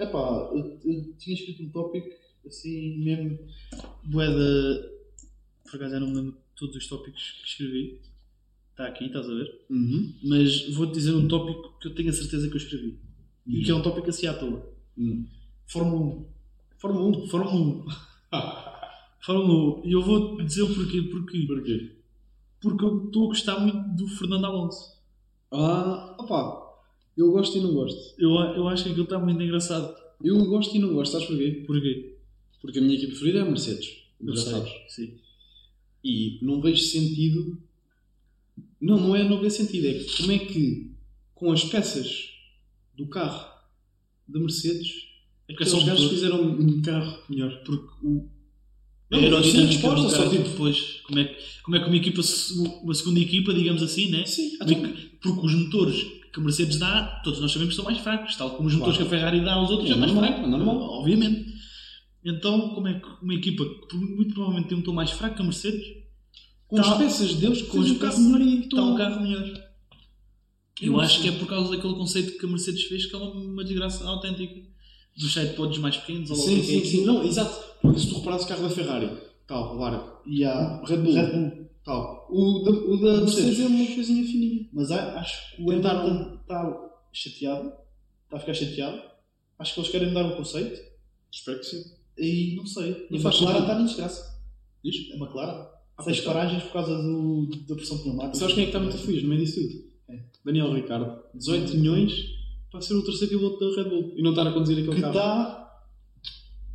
Epá, eu, eu tinha escrito um tópico assim mesmo. Boeda. Por acaso eu não me lembro de todos os tópicos que escrevi. Está aqui, estás a ver? Uhum. Mas vou-te dizer um tópico que eu tenho a certeza que eu escrevi. E que é um tópico assim à toa. Uhum. Fórmula 1. Fórmula 1. Fórmula 1. [laughs] Fórmula 1. E eu vou-te dizer o porquê. Porquê? Porquê? Porque eu estou a gostar muito do Fernando Alonso. Ah, opá, eu gosto e não gosto. Eu, eu acho que aquilo está muito engraçado. Eu gosto e não gosto, sabes porquê? Porquê? Porque a minha equipe preferida é a Mercedes. Eu Já sei. sabes. Sim. E não vejo sentido. Não, não é não ver sentido, é como é que com as peças do carro da Mercedes É aqueles gajos fizeram um carro melhor. Porque o. Não, a aerodinâmica é resposta, do só carro, tipo- depois, como é, que, como é que uma equipa, uma segunda equipa, digamos assim, né? Sim, Como é então, que- porque os motores que a Mercedes dá, todos nós sabemos que são mais fracos, tal como os Claro. motores que a Ferrari dá aos outros É é, mais normal, fraco, é normal. obviamente. Então, como é que uma equipa que muito provavelmente tem um motor mais fraco que a Mercedes, com tá- as peças deles, com com as o carro melhor e está um carro melhor. Eu não acho sei. que é por causa daquele conceito que a Mercedes fez, que é uma, uma desgraça autêntica. Dos sidepods mais pequenos, ou Sim, sim, sim. aquilo. Não, exato. Porque se tu reparares o carro da Ferrari, tal, largo, E há Red Bull. Red Bull. O da, o da Mercedes. É uma coisinha fininha. Mas acho que o Hamilton está chateado. Está a ficar chateado. Acho que eles querem mudar o conceito. Espero que sim. E não sei. E a McLaren está na desgraça. Diz? A McLaren. Ah, Seis paragens por causa do, da pressão pneumática. Sabes quem é que está muito feliz no meio disso tudo? Daniel Ricardo. 18 milhões para ser o terceiro piloto da Red Bull e não estar a conduzir aquele Que carro. está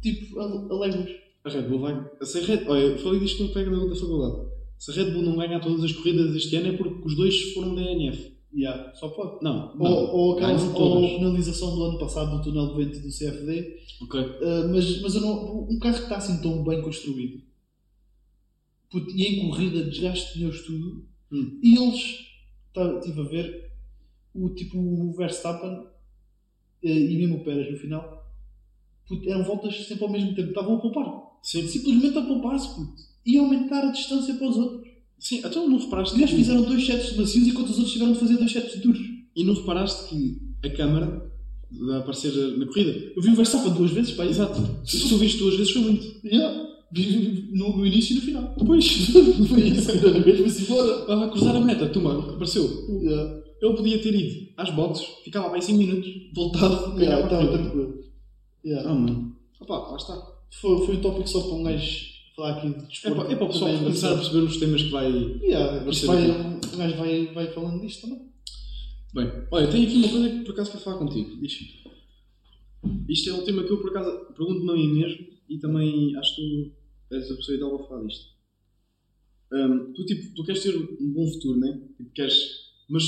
tipo a, a léguas. A Red Bull vai. A Red... Olha, eu falei disto no pega da da faculdade. Se a Red Bull não ganhar todas as corridas este ano é porque os dois foram DNF. Yeah, só pode. Não. Ou, não. ou, aquela, Ganham ou a penalização do ano passado do túnel de vento do CFD. Ok. Uh, mas mas eu não, um carro que está assim tão bem construído Puto, e em corrida, desgaste de pneus, tudo. Hum. E eles, tá- estive a ver, o tipo o Verstappen eh, e mesmo o Pérez no final, puto, eram voltas sempre ao mesmo tempo, estavam a poupar. Sim. Simplesmente a poupar-se, puto. E aumentar a distância para os outros. Sim, então não reparaste que- fizeram dois sets de macios enquanto os outros tiveram de fazer dois sets duros. E não reparaste que a câmara vai aparecer na corrida? Eu vi o Verstappen duas vezes, pá. Exato. Se tu viste duas vezes foi muito. Yeah. [laughs] No, no início e no final. Pois. [laughs] Foi isso, cada vez foi-se embora. Estava a cruzar a meta, toma, apareceu. Yeah. Ele podia ter ido às boxes, ficava mais 5 minutos, voltado, Yeah, estava tranquilo. Yeah. Ah, mano. Opa, lá está. Foi, foi um tópico só para um gajo falar aqui de É desporto. para, é para o pessoal começar a perceber os temas que vai. Yeah, Vai um gajo vai, vai falando disto também. Bem, olha, tenho aqui uma coisa que por acaso quero falar contigo. Diz. Isto é um tema que eu por acaso pergunto-me a mim mesmo e também acho que tu és a pessoa ideal para falar disto. Hum, tu, tipo, tu queres ter um bom futuro, né? Tipo, queres. Mas.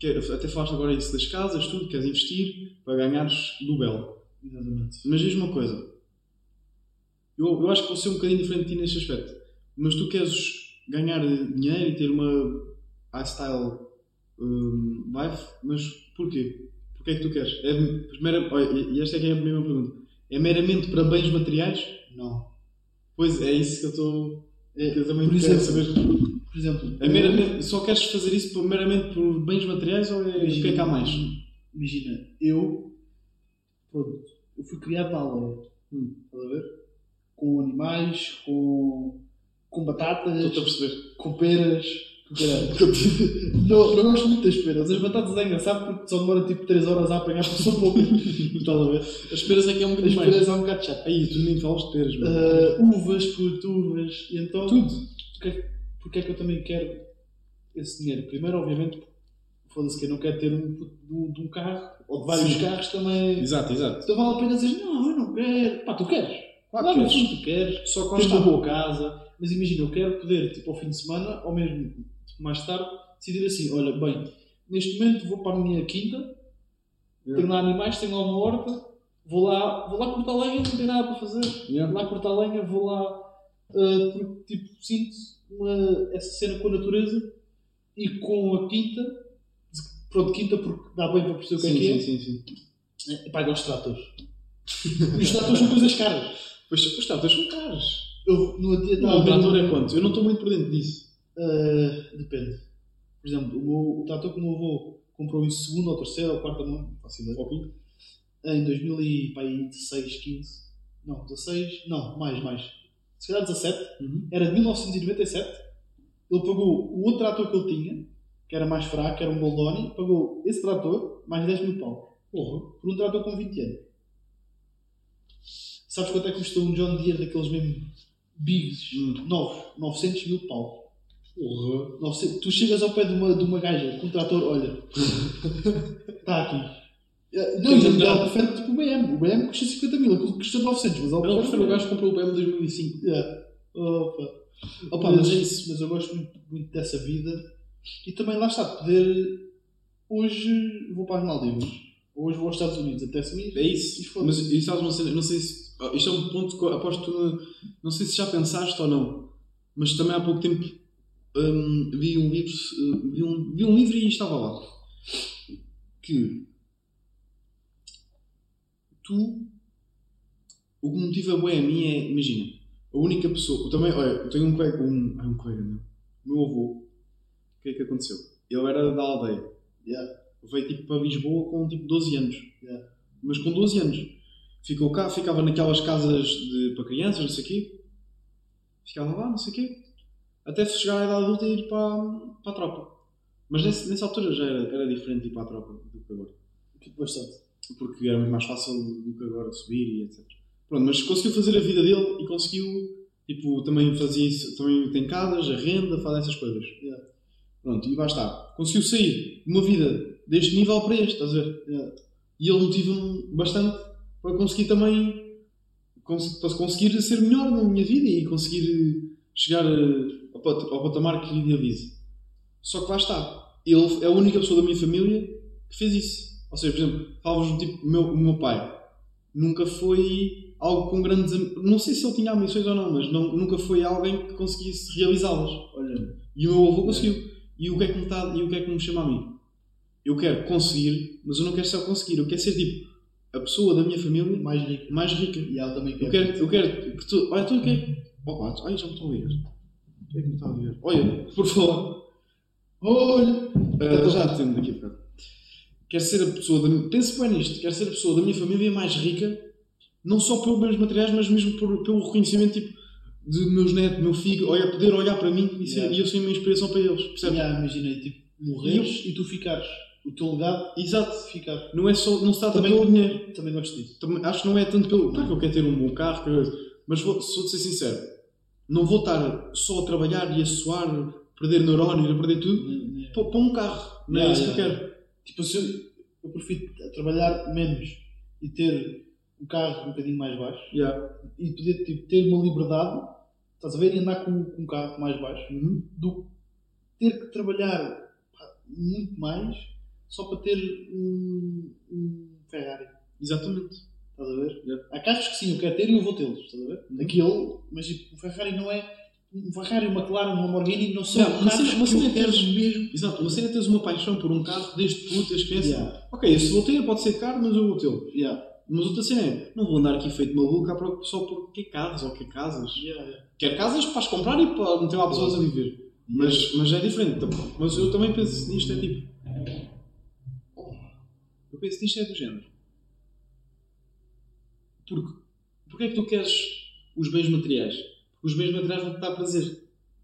quer- até falaste agora isso das casas, tudo, queres investir para ganhares do belo. Exatamente. Mas diz uma coisa. Eu, eu acho que vou ser um bocadinho diferente de ti neste aspecto. Mas tu queres ganhar dinheiro e ter uma lifestyle hum, life, mas porquê? Porquê é que tu queres? É, olha, e esta é que é a primeira pergunta. É meramente para bens materiais? Não. Pois é isso que eu estou. É, que eu também por quero exemplo, saber. Por exemplo, É meramente, só queres fazer isso por- meramente por bens materiais ou é, o que é que há mais? Imagina, eu, pronto, eu fui criado na aldeia. Hum. Estás a ver? Com animais, com, com batatas, com peras. [laughs] não, não gosto muito das peras. As batatas é engraçado porque só demora tipo 3 horas a apanhar porque são poucas. [laughs] Estás a ver? As peras é que é um As bocadinho mais. peras é um bocado chato. Aí, tu nem falas de peras, mano. Ah, uvas, uvas. E então, Tudo. Porque, porque é que eu também quero esse dinheiro? Primeiro, obviamente, foda-se que eu não quero ter um, um- de um carro ou de vários Sim. carros também. Exato, exato. Então vale a pena dizer, não, eu não quero. Pá, tu queres. Claro que no queres. fundo tu queres. Só Tens uma boa casa. Mas imagina, eu quero poder, tipo, ao fim de semana, ou mesmo tipo, mais tarde, decidir assim, olha, bem, neste momento vou para a minha quinta, tenho lá animais, tenho lá uma horta, vou lá, vou lá cortar lenha, não tenho nada para fazer. Yeah. Vou lá cortar lenha, vou lá, ah, porque, tipo, sinto uma- essa cena com a natureza e com a quinta, pronto, quinta porque dá bem para perceber o que é Sim, que é. sim, sim, sim. É, eu gosto de tratores. E [laughs] os tratores são coisas caras. Pois, os tratores são caros. Eu no dia Não, o trator é quanto? Eu não estou muito por dentro disso. Ah, depende. Por exemplo, o, meu, o trator que o meu avô comprou em segundo ou terceiro ou quarta mão, faço ideia. Ok. em 2016, 15, não, 16, não, mais, mais, se calhar 17, Uhum. era de 1997. Ele pagou o outro trator que ele tinha, que era mais fraco, que era um Goldoni, pagou esse trator mais 10 mil pau. Porra. Por um trator com 20 anos. Sabes quanto é que custou um John Deere daqueles mesmo bigs, Hum. novos? 900 mil pau. Porra. 900 Tu chegas ao pé de uma, de uma gaja com um trator, olha, está [laughs] aqui. Eh, Não, e ele prefere tipo o BM. O BM custa 50 mil, aquilo custa 900, mas prefere prefiro o gajo que comprou o BM 2005. Yeah. Opa. Opa, mas, é é isso, mas eu gosto muito, muito dessa vida e também lá está, de poder. Hoje vou para as Maldivas, hoje vou aos Estados Unidos, até se me É isso. Mas e sabes uma cena? Não sei se. Ah, Isto é um ponto que aposto que não, sei se já pensaste ou não. Mas também há pouco tempo hum, vi um livro. eh, Vi um, vi um livro e estava lá. Que tu. O que motiva a a mim é, imagina, a única pessoa. Eu também, olha, eu tenho um colega, um, um colega. O meu avô, o que é que aconteceu? Ele era da aldeia. Yeah. Veio tipo para Lisboa com tipo 12 anos. Yeah. Mas com 12 anos. Ficou cá, ficava naquelas casas de, para crianças, não sei o quê. Ficava lá, não sei o quê. Até chegar à idade adulta e ir para, para a tropa. Mas nesse- nessa altura já era, era diferente ir para a tropa do que agora. Bastante. Porque era muito mais fácil do que agora subir e etc. Pronto, mas conseguiu fazer a vida dele e conseguiu, tipo, também fazia isso, também tem casas, a renda, faz essas coisas. Yeah. Pronto, e está. Conseguiu sair de uma vida deste nível para este, estás a ver? Yeah. E ele motiva-me bastante para conseguir também cons- conseguir ser melhor na minha vida e conseguir chegar ao, pat- ao patamar que idealizo. Só que lá está. Ele é a única pessoa da minha família que fez isso. Ou seja, por exemplo, falas tipo, o meu, o meu pai nunca foi algo com grandes. Não sei se ele tinha ambições ou não, mas não, nunca foi alguém que conseguisse realizá-las. E o meu avô conseguiu. E o que é que me, tá, e o que é que me chama a mim? Eu quero conseguir, mas eu não quero só conseguir. Eu quero ser tipo a pessoa da minha família mais rico. mais rica. E ela também Eu quero, eu quero que tu. Olha, tu o que é? Opa, ai, já me estou a ligar. O que é que me está a? Olha, por favor. Olha! Ah, já atendo daqui a bocado. Quero ser a pessoa da. Pense bem nisto. Quero ser a pessoa da minha família mais rica, não só pelos meus materiais, mas mesmo por, pelo reconhecimento tipo, de meus netos, meu filho, olha, poder olhar para mim e, ser, Yeah. e eu ser uma inspiração para eles. Percebes? Já imaginei, tipo, morreres e, tu ficares. O teu legado Exato. ficar. Não, é só, não se trata Também- pelo dinheiro. Também gosto disso. Também, acho que não é tanto pelo. Claro que eu quero ter um bom carro, quero- mas vou, se vou ser sincero, não vou estar só a trabalhar e a suar, perder neurónios, a perder tudo, para, para um carro. Não é Yeah, isso que eu yeah. quero. Tipo, se eu, eu prefiro trabalhar menos e ter um carro um bocadinho mais baixo Yeah. e poder tipo, ter uma liberdade, estás a ver, e andar com, com um carro mais baixo, Uhum. do que ter que trabalhar pá, muito mais só para ter um, um Ferrari. Exatamente. Estás a ver? Yeah. Há carros que sim, eu quero ter e eu vou tê-los, estás a ver? Uhum. Aquele, mas tipo, o Ferrari não é. Um Ferrari, uma McLaren, um Lamborghini não são uma carros uma que cena é quero teres- mesmo. Exato. Uma cena é teres uma paixão por um carro desde puto, as crianças. Yeah. Ok, esse vou ter, pode ser caro, mas eu vou tê-lo. Yeah. Mas outra cena é, não vou andar aqui feito maluco só por que carros ou que casas. Yeah, yeah. Quer casas para as comprar e para meter lá pessoas a viver. Mas, mas é diferente. Mas eu também penso nisto, é tipo. Eu penso nisto é do género. Porque. Porque é que tu queres os bens materiais? Porque os bens materiais vão-te dar prazer.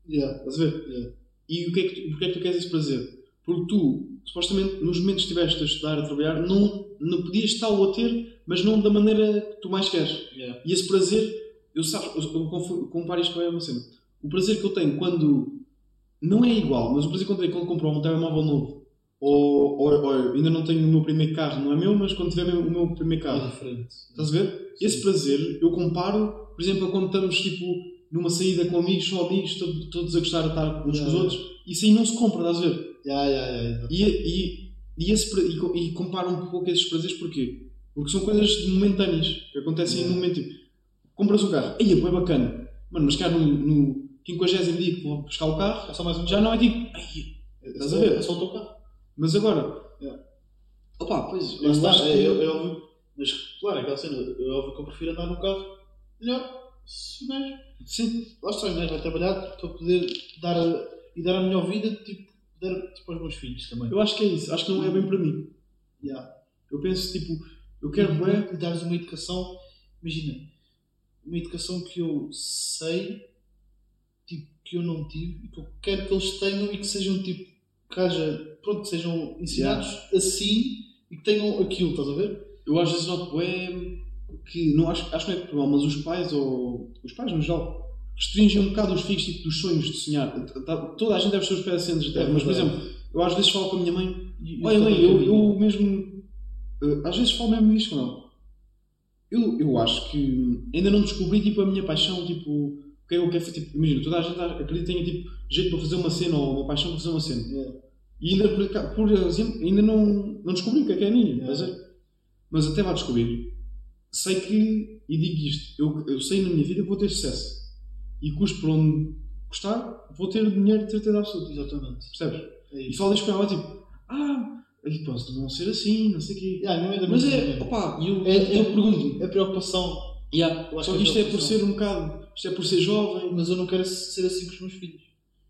Yeah. Estás a ver? Yeah. E o que é que tu, porque é que tu queres esse prazer? Porque tu, supostamente, nos momentos que estiveste a estudar, a trabalhar, não, não podias estar-o a ter, mas não da maneira que tu mais queres. Yeah. E esse prazer, eu, sabes, eu, comparo isto com uma cena. O prazer que eu tenho quando. Não é igual, mas o prazer que eu tenho quando compro um telemóvel novo. Ou, ou, ou ainda não tenho o meu primeiro carro, não é meu, mas quando tiver o meu primeiro É carro. diferente. Estás a ver? Esse prazer eu comparo, por exemplo, a quando estamos tipo, numa saída com amigos, só amigos, todo- todos a gostar de estar uns com os Yeah. outros. Isso aí não se compra, estás a ver? Yeah, yeah, yeah. E, e, e, esse, e, e comparo um pouco esses prazeres porquê? Porque são coisas momentâneas que acontecem Yeah. no momento. Tipo, compras um carro, aí é bacana, mano, mas cá no, no 50 dia que vou buscar o carro, É só mais um já não é tipo, "Ai, Estás a ver? É só o teu carro. Mas agora, Yeah. opá, pois, eu está, acho que- é, é, é óbvio. Mas, claro, é aquela cena. É óbvio que eu prefiro andar no carro melhor se o gajo. Sim. Lá está, o gajo vai trabalhar para poder dar a, e dar a melhor vida tipo, dar, tipo aos meus filhos também. Eu acho que é isso. Acho que não é bem para mim. Yeah. Eu penso, tipo, eu quero bué. e dares uma educação, imagina, uma educação que eu sei, tipo, que eu não tive e que eu quero que eles tenham e que sejam tipo, que haja, pronto, que sejam ensinados assim e que tenham aquilo, estás a ver? Eu às vezes noto bué que não acho, acho que não é Portugal, mas os pais ou os pais no geral restringem um bocado os filhos tipo, dos sonhos de sonhar. Tá- Toda a gente deve ser os pés de terra, mas por exemplo, eu às vezes falo com a minha mãe Olha, mãe, eu, eu mesmo. eh, às vezes falo mesmo isto ela. Eu, eu acho que ainda não descobri tipo, a minha paixão, tipo, o que é que eu quero fazer. Tipo, imagina, toda a gente acredita que tenha tipo, jeito para fazer uma cena ou uma paixão para fazer uma cena. Yeah. E ainda, por, exemplo, ainda não, não descobri o que é que é a. Yeah. a ver? Mas até lá descobrir, sei que, e digo isto, eu, eu sei na minha vida que vou ter sucesso. E custo por onde custar, vou ter dinheiro de certeza absoluta. Exatamente. Percebes? É E falo isto com ela, tipo, ah, aí posso não ser assim, não sei o quê. Yeah, a minha mãe Mas é, opá, e eu, É- é- eu pergunto-me, É preocupação, yeah, eu só que que é isto é por ser um bocado, isto é por ser jovem, mas eu não quero ser assim com os meus filhos.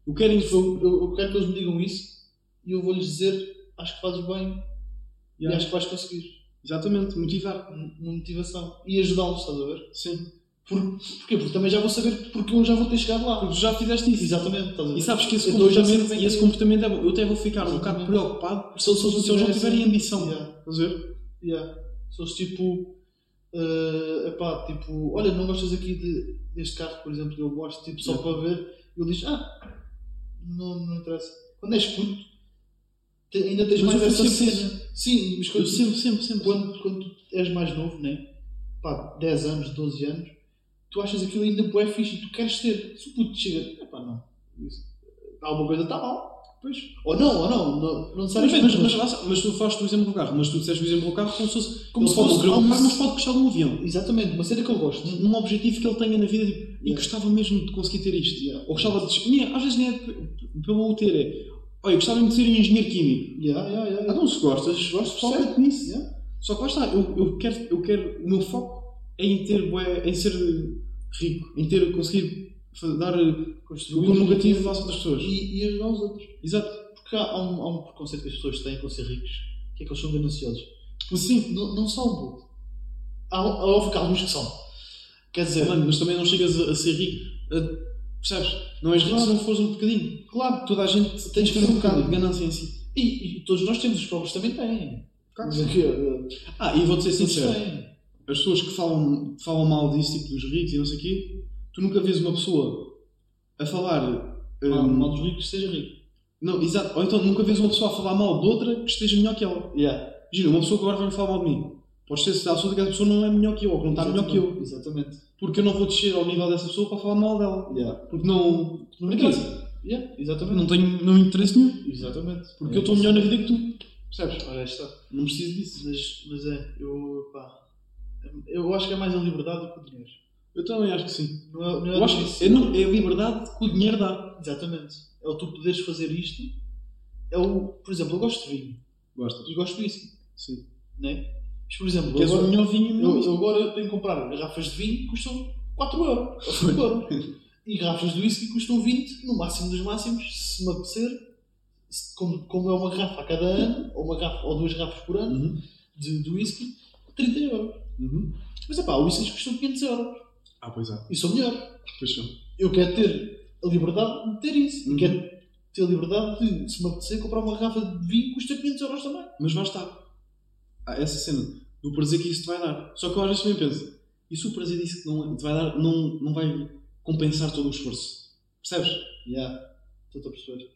eu quero Eu, eu, eu quero que eles me digam isso e eu vou-lhes dizer acho que fazes bem e Yeah. acho que vais conseguir. Exatamente, motivar. Uma motivação. E ajudá-los, estás a ver? Sim. Por, porquê? Porque também já vou saber porque eu já vou ter chegado lá. Porque já fizeste isso. Exatamente, estás a ver? E sabes que esse eu comportamento, e esse comportamento é bom. Eu até vou ficar um bocado Exatamente. preocupado se, eles- se eles não tiverem ambição. Yeah, Estás a ver? yeah. Se eles tipo. eh, epá, tipo, olha, não gostas aqui de, deste carro, por exemplo, eu gosto, tipo, só Yeah. para ver, ele diz, ah, não, não interessa. Quando és puto, te- ainda tens Mas mais essa sempre cena. Sim, mas quando, sempre, sempre, sempre. quando, quando és mais novo, né? Pá, 10 anos, 12 anos, tu achas aquilo ainda bué fixe e tu queres ter. Se o puto chega, epá, não. Isso, alguma coisa está mal. Pois. Ou não, ou não, não, não Mas, necessariamente. mas, mas, está, mas tu fazes o exemplo do carro, mas tu disseste o exemplo do carro como se fosse. Como se fosse um carro, mas pode gostar de um avião. Exatamente, uma cena que eu gosto. Um objetivo que ele tenha na vida tipo, e Yeah. gostava mesmo de conseguir ter isto. Yeah. Ou gostava de. nem- Às vezes nem é pelo o ter, é. Olha, gostava mesmo de ser engenheiro químico. Yeah, yeah, yeah. Ah, não, se gostas, Gosto, foca-te percebe? nisso. Yeah. Só que lá está, eu, eu, quero, eu quero. O meu foco é em ter. bué- em ser rico, em ter. conseguir dar eh, o que negativo às outras pessoas. E, e ajudar os outros. Exato. Porque há, há um, há um preconceito que as pessoas têm com ser ricos, que é que eles são gananciosos. Sim. Não, não são, puto. Há, há há alguns que são. Quer dizer, Mano, mas também não chegas a, a ser rico. a- percebes? Não és rico se não fores um bocadinho. claro, Toda a gente tem que ter um bocado de ganância em si. e, e todos nós temos, os pobres também têm. Claro Mas aqui, eh, Ah, e vou-te ser sincero. as pessoas que falam, falam mal disso, tipo dos ricos e não sei o quê, tu nunca vês uma pessoa a falar. Mal, hum, mal dos ricos, seja rico. não, exato. Ou então nunca vês uma pessoa a falar mal de outra que esteja melhor que ela. Yeah. Imagina, uma pessoa que agora vai me falar mal de mim. Pode ser se dá absoluta que essa pessoa não é melhor que eu, ou que não está melhor que eu. Exatamente. Porque eu não vou descer ao nível dessa pessoa para falar mal dela. Yeah. Porque não. Não me interessa. Yeah. Exatamente. Não tenho não interesse nenhum. Exatamente. Porque eu estou melhor na vida que tu. Percebes? Aí está. Não preciso disso. Mas, mas é, eu, pá, eu acho que é mais a liberdade do que o dinheiro. Eu também acho que sim. Não é, não é Eu acho que é, não, é a liberdade que o dinheiro dá. Exatamente. É o tu poderes fazer isto. É o, por exemplo, eu gosto de vinho Gostas? e gosto de whisky. Sim. Né? Mas, por exemplo, Queres agora, o melhor vinho eu, eu agora tenho que comprar garrafas de vinho que custam 4 euros. Ou 5 euros. E garrafas de whisky custam 20, no máximo dos máximos, se me apetecer. Como, como é uma garrafa a cada ano, ou, uma garrafa, ou duas garrafas por ano, Uhum. de, de whisky, 30 euros. Uhum. Mas é pá, o whisky custam 500 euros. Ah, pois é. E sou melhor. Pois são. Eu quero ter a liberdade de ter isso. Uhum. Quero ter a liberdade de, se me apetecer, comprar uma garrafa de vinho que custa 500 euros também. Mas lá está. Há essa cena do prazer que isso te vai dar. Só que eu às vezes também penso, e se o prazer disso que não, te vai dar, não, não vai compensar todo o esforço? Percebes? Já, estou a perceber.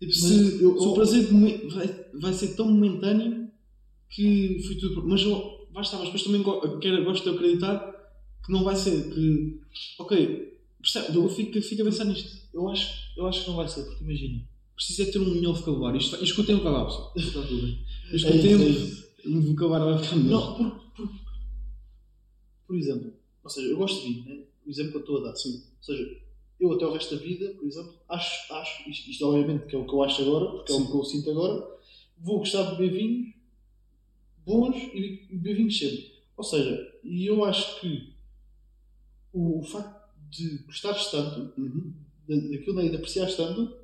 Tipo, se, eu- se o prazer vai, vai ser tão momentâneo que foi tudo. Mas eu, vai estar, mas depois também quero, gosto de acreditar que não vai ser. Que, ok, percebe? Eu fico, fico a pensar nisto. Eu acho, eu acho que não vai ser, porque imagina. Preciso é ter um melhor vocabulário. Isto, com o pessoal. Está tudo bem. Com É isso, é isso. O vocabulário. Não, por, por, por exemplo, ou seja, eu gosto de vinho, né? o exemplo que eu estou a dar. Sim. Ou seja, eu até o resto da vida, por exemplo, acho, acho isto, isto obviamente que é o que eu acho agora, porque é Sim. o que eu sinto agora, vou gostar de beber vinhos bons e beber vinhos sempre. Ou seja, e eu acho que o, o facto de gostares tanto, Uhum. da- daquilo daí, de apreciares tanto,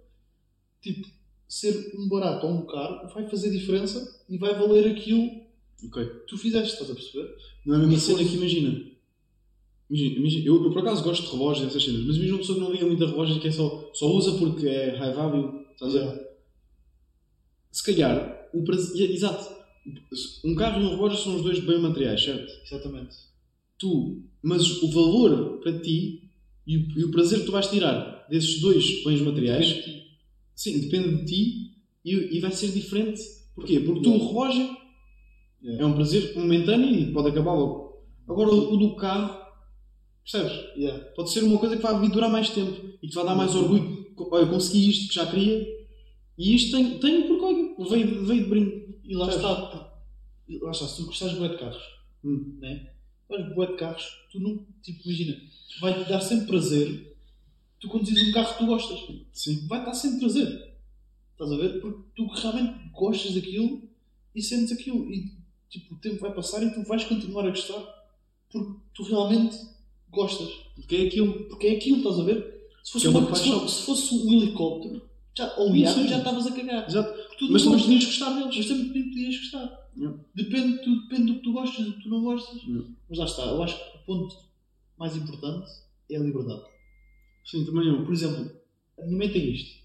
tipo, ser um barato ou um caro vai fazer diferença e vai valer aquilo Ok. que tu fizeste, estás a perceber? Não é a mesma cena que imagina. Imagina, imagina- eu, eu por acaso gosto de relógios e essas cenas, mas imagina uma pessoa que não liga muito a relógios e que é só, só usa porque é high value, estás a ver? Se calhar, o prazer. Exato. Um carro e um relógio são os dois bem materiais, certo? Exatamente. Tu, mas o valor para ti e o, e o prazer que tu vais tirar desses dois bens materiais. Sim, depende de ti e, e vai ser diferente. Porquê? Porque tu, o relógio, Yeah. é um prazer momentâneo e pode acabar logo. Agora, o, o do carro, percebes? Yeah. Pode ser uma coisa que vai durar mais tempo e que te vai dar mais orgulho. Olha, eu consegui isto que já queria e isto tenho, tenho porque olha, veio, veio de brinde. E lá está. Lá está, se tu gostares bué de carros, Hum. né? Mas bué de carros, tu não, tipo, imagina, vai-te dar sempre prazer tu conduzires um carro que tu gostas. Sim. Vai dar sempre prazer. Estás a ver? Porque tu realmente gostas daquilo e sentes aquilo. E tipo, o tempo vai passar e tu vais continuar a gostar porque tu realmente gostas. Porque é aquilo. Porque é aquilo, estás a ver? Se fosse, É uma se fosse, se fosse um helicóptero já, ou um iate, já estavas a cagar. Exato. Tu não Mas também podias gostar deles. Mas também podias gostar. Yeah. Depende, tu, depende do que tu gostas, do que tu não gostas. Yeah. Mas lá está, eu acho que o ponto mais importante é a liberdade. Sim, também eu. Por exemplo, a minha mãe tem isto.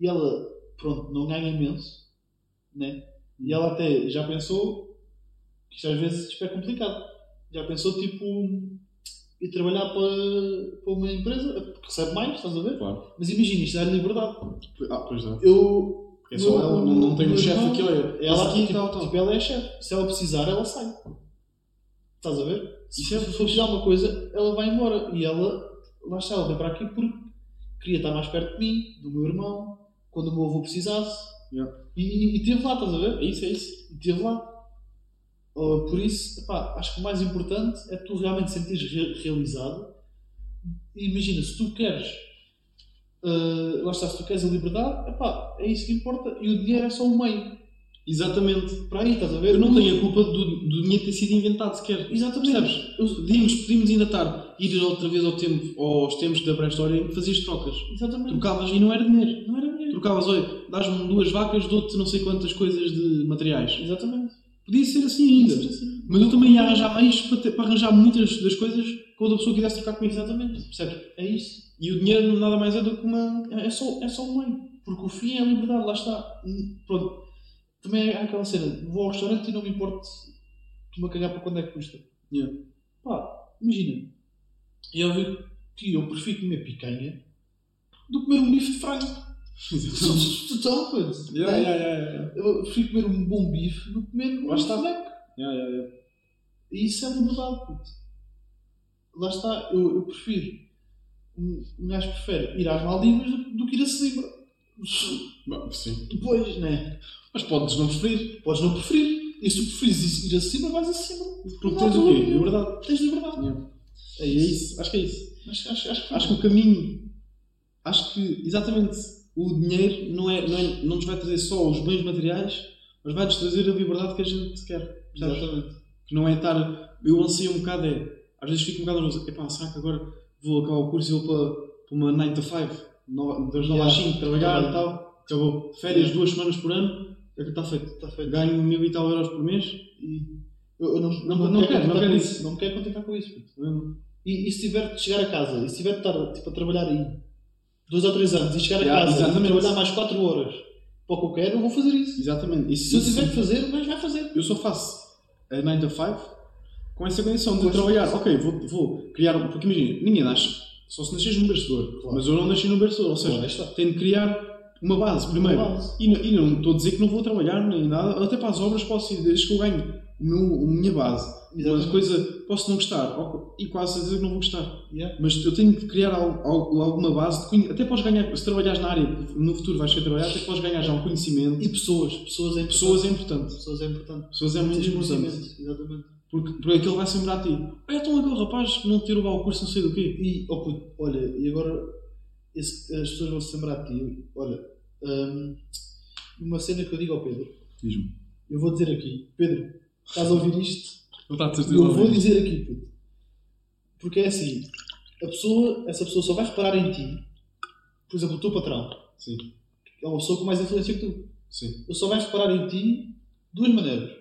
E ela, pronto, não ganha imenso, né? E ela até já pensou que isto às vezes tipo, é complicado. Já pensou, tipo, ir trabalhar para, para uma empresa, porque recebe mais, estás a ver? Claro. Mas imagina, isto dá-lhe liberdade. Ah, pois é. Eu. Porque é só ela, não, não tem um chefe irmão- aqui, olha. Ela Ela aqui tipo, e tipo, ela é a chefe. Se ela precisar, ela sai. Estás a ver? Se Isso é- for precisar uma coisa, ela vai embora. E ela, lá está, ela vem para aqui porque queria estar mais perto de mim, do meu irmão, quando o meu avô precisasse. Yeah. E, e teve lá, estás a ver? É isso, é isso. E teve lá. Uh, por isso, epá, acho que o mais importante é tu realmente sentires re- realizado. E imagina, se tu queres, uh, lá está, se tu queres a liberdade, epá, é isso que importa. E o dinheiro é só um meio. Exatamente. Para aí, estás a ver? Eu não tenho a culpa do, do dinheiro ter sido inventado sequer. Exatamente. Percebes? Eu- Podíamos, podíamos ainda estar, ir outra vez ao tempo, aos tempos da pré-história em que fazias trocas. Exatamente. Trocavas e não era dinheiro. Não era dinheiro. Trocavas, olha, dás-me duas vacas, dou-te não sei quantas coisas de materiais. Exatamente. Podia ser assim ainda. Isso, assim. Mas eu também ia arranjar meios para, ter- para arranjar muitas das coisas que outra pessoa quisesse trocar comigo. Exatamente. Percebes? É isso. E o dinheiro nada mais é do que uma. É só, é só um meio. Porque o fim é a liberdade, lá está. Pronto. Também é aquela cena, vou ao restaurante e não me importo tu me a cagar para quando é que custa. Yeah. Pá, imagina. E eu vi que eu prefiro comer picanha do que comer um bife de frango. Total, [laughs] coisa. Yeah, yeah, yeah, yeah. Eu prefiro comer um bom bife do que comer um está. de frango. Yeah, yeah, yeah. E isso é liberdade, puto. Lá está, eu, eu prefiro. Um, um gajo prefere ir às Maldivas do, do que ir a Sesimbra. Bom, sim. Depois, né? Mas podes não preferir. Podes não preferir. E se tu preferires ir a Sesimbra, vais a Sesimbra. Porque Não tens o quê? Liberdade. Tens liberdade. Yeah. É é isso. Acho que é isso. Acho, acho, acho, que Acho que o caminho. Acho que, exatamente, o dinheiro não, é, não, é, não nos vai trazer só os bens materiais, mas vai-nos trazer a liberdade que a gente quer. Exatamente. Que não é estar. Eu anseio um bocado, é. Às vezes fico um bocado nervoso. Epá, será que agora vou acabar o curso e vou para, para uma 9 to 5, no- das 9 às Yeah. 5, trabalhar e tal. Acabou. Férias Yeah. duas semanas por ano, está feito. Está feito. Ganho mil e tal euros por mês E eu, eu não, Não- não me quero, não quero com isso. Não me quero contentar com isso. E, e se tiver de chegar a casa, e se tiver de estar tipo, a trabalhar aí dois ou três anos e chegar a Yeah, casa e exatamente. trabalhar mais quatro horas para o que eu quero, eu vou fazer isso. Exatamente. Isso, Se eu isso- tiver que fazer, gajo vai fazer. eu só faço a 9 to 5 com essa condição de Pois. trabalhar. Ok, vou, vou criar. Porque imagina, ninguém nasce só se nasces num bercedor. Claro. Mas eu não nasci num bercedor. Ou seja, está. tenho de criar uma base primeiro. Uma base. E, não- e não estou a dizer que não vou trabalhar nem nada. Até para as obras posso ir, desde que eu ganhe o meu, a minha base. Uma Exatamente. coisa, posso não gostar. E quase certeza que não vou gostar. Yeah. Mas eu tenho de criar al- al- alguma base de Até podes ganhar, se trabalhares na área que no futuro vais ser trabalhar, até podes ganhar já um conhecimento. E pessoas. Pessoas é importante. pessoas é importante. Pessoas é importante. Pessoas é muito importante. Exatamente. Porque, porque aquele vai se lembrar a ti. É então aquele rapaz que não tirou lá o curso não sei do quê. E, oh puto, olha, e agora esse- as pessoas vão se lembrar de ti. Olha, hum, uma cena que eu digo ao Pedro, Diz-me. eu vou dizer aqui, Pedro, estás a ouvir isto? Não está a Eu vou dizer aqui, puto. Porque é assim, a pessoa, essa pessoa só vai reparar em ti, por exemplo, o teu patrão, Sim, é uma pessoa com mais influência que tu. sim. Ele só vai reparar em ti de duas maneiras.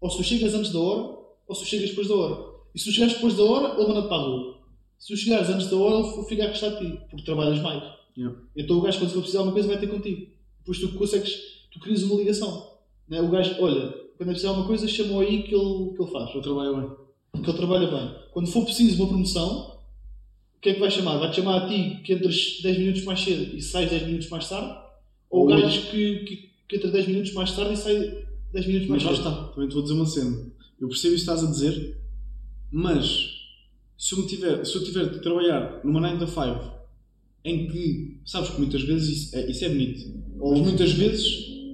Ou se tu chegas antes da hora, ou se tu chegas depois da hora. E se tu chegares depois da hora, ele manda-te para a rua. Se tu chegares antes da hora, ele fica a gostar de ti, porque trabalhas mais. Yeah. Então o gajo, quando for precisar de alguma coisa, vai ter contigo. Depois tu consegues, tu crias uma ligação. Né? O gajo, olha, quando é preciso de alguma coisa, chama-o aí que ele, que ele faz. Eu trabalho bem. Porque ele trabalha bem. Quando for preciso uma promoção, o que é que vai chamar? Vai-te chamar a ti que entras 10 minutos mais cedo e sais 10 minutos mais tarde? Ou o Ou- gajo que, que, que entra 10 minutos mais tarde e sai 10 minutos mais Mas lá cedo? está, também te vou dizer uma cena. Eu percebo isso que estás a dizer, mas se eu, me tiver, se eu tiver de trabalhar numa 9 to 5 em que, sabes que muitas vezes isso é, isso é bonito, mas muitas vezes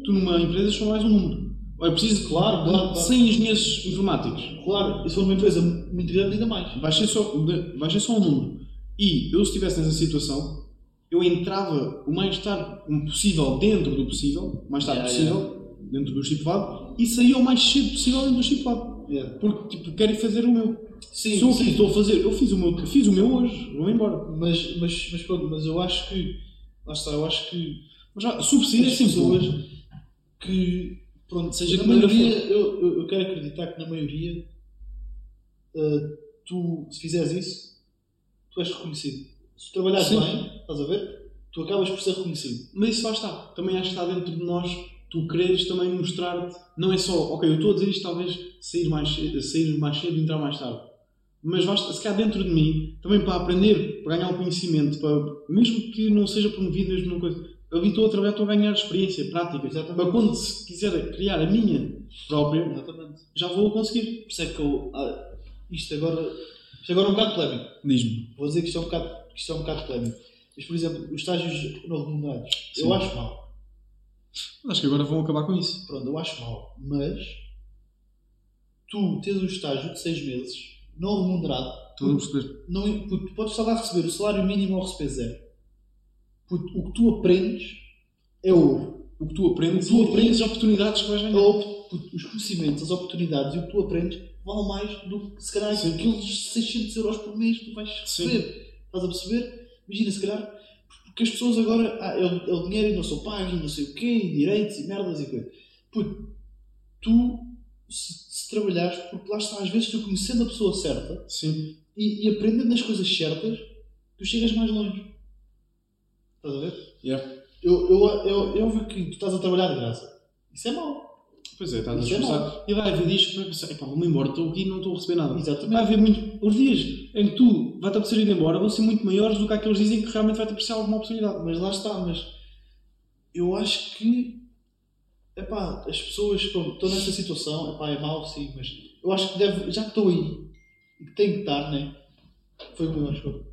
tu numa empresa só mais um número. Ou é preciso Claro, claro, claro. 100 engenheiros informáticos. Claro, se for uma empresa muito grande, ainda mais. Vai ser, só, vai ser só um número. E eu, se estivesse nessa situação, eu entrava o mais tarde possível dentro do possível, o mais tarde Yeah, possível, dentro do estipulado, e saía o mais cedo possível dentro do estipulado. Porque, tipo, quero fazer o meu. Sim, Estou sim. aqui, estou a fazer. Eu fiz o meu, fiz o meu hoje, vou embora. Mas, mas, mas pronto, mas eu acho que. Lá está, eu acho que. Mas já, sempre pessoas que. Pronto, Seja na que maioria, eu, eu, eu quero acreditar que na maioria, ah, tu, se fizeres isso, tu és reconhecido. Se trabalhares Sim. bem, estás a ver? Tu acabas por ser reconhecido. Mas isso lá está. Também acho que está dentro de nós tu quereres também mostrar-te. Não é só, ok, eu estou a dizer isto talvez sair mais sair mais cedo e entrar mais tarde. Mas basta, se cá dentro de mim, também para aprender, para ganhar um conhecimento, para, mesmo que não seja promovido, mesmo numa coisa. Eu vi estou a trabalhar, estou a ganhar experiência, prática. Exatamente. Para quando se quiser criar a minha própria, Exatamente. já vou conseguir. Por isso é que eu. ah, isto agora. Isto agora é um bocado polémico. Diz-me. Vou dizer que isto é um bocado, que isto é um bocado polémico. Mas, por exemplo, os estágios não remunerados, eu acho mal. Acho que agora vão acabar com isso. Pronto, eu acho mal. Mas tu tens um estágio de 6 meses não remunerado, Estou a perceber. não, puto, podes estar lá a receber o salário mínimo ou receber zero. Puto, o que tu aprendes é ouro. O que tu aprendes tu aprendes- as oportunidades que vais ganhar. puto, os conhecimentos, as oportunidades e o que tu aprendes vale mais do que se calhar Sim. aqueles 600 euros por mês que tu vais receber. Estás a perceber? Imagina, se calhar, porque as pessoas agora, ah, é, o, é o dinheiro e não sou pago e não sei o quê, e direitos e merdas e coisas. Puto, tu, se, se trabalhares, porque lá está, às vezes tu conhecendo a pessoa certa Sim. e, e aprendendo as coisas certas, tu chegas mais longe. Estás a ver? Yeah. Eu, eu, eu, eu vi que tu estás a trabalhar de graça. Isso é mau. Pois é, estás a é esforçar. e vai haver dias que vai pensar, epá, vou-me embora, estou aqui e não estou a receber nada. Vai Exatamente. haver muito. Os dias em que tu vai-te apetecer ir embora vão ser muito maiores do que aqueles dizem que realmente vai-te aparecer alguma oportunidade. Mas lá está, mas eu acho que epá, as pessoas pronto, estão nessa situação, epá, é mau sim, mas eu acho que deve, já que estou aí e que tem que estar, né? Foi o meu desculpa.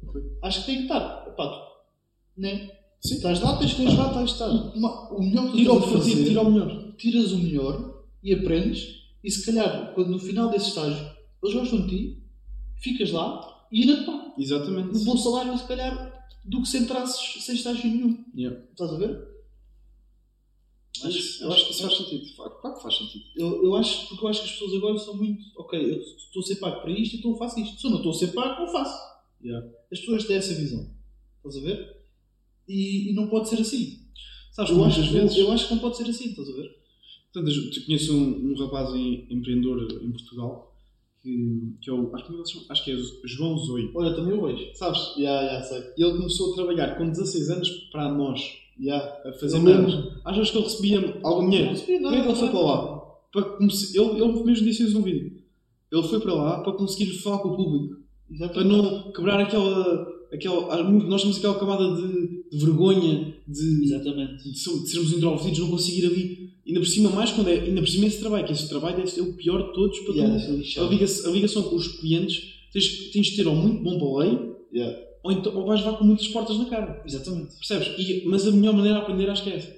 Acho que tem que estar. Epá, tu, né? Sim. Estás lá, tens que Tens lá, tens de estar. uma- o melhor que tu Tira o fazer, tira o melhor. tiras o melhor e aprendes e se calhar quando no final desse estágio eles gostam de ti, ficas lá e ainda pagam Exatamente. um bom salário se calhar do que se entrasses sem estágio nenhum. Yeah. Estás a ver? Mas eu acho que isso faz sentido. Claro que faz sentido. Eu, eu acho, porque eu acho que as pessoas agora são muito, ok, eu estou a ser pago para isto, então eu faço isto. Se eu não estou a ser pago, não faço. Yeah. As pessoas têm essa visão. Estás a ver? E, e não pode ser assim. Sabes Eu acho, eu, vezes. eu acho que não pode ser assim, estás a ver? Portanto, eu conheço um, um rapaz em- empreendedor em Portugal que, que é o, acho, que chama- acho que é João Zoe. Olha, também eu vejo. Sabes? Já, já sei. Ele começou a trabalhar com 16 anos para nós, Já. a fazer Eu merdas. lembro. Achas que ele recebia algum dinheiro? Não recebi Como é que ele foi para lá? Para comece- ele, ele mesmo disse isso no vídeo. Ele foi para lá para conseguir falar com o público. Para Exatamente. não quebrar aquela. aquela muito- nós temos aquela camada de, de vergonha, de, Exatamente. de, de sermos introvertidos, não conseguir ali. Ainda por cima, mais quando é. Ainda por cima esse trabalho, que esse trabalho deve ser o pior de todos para Yeah, deixa lixado. A ligação, a ligação com os clientes, tens, tens de ter ou muito bom baleio, Yeah. Ou, então, ou vais levar com muitas portas na cara. Exatamente. Percebes? E- mas a melhor maneira de aprender acho que é essa.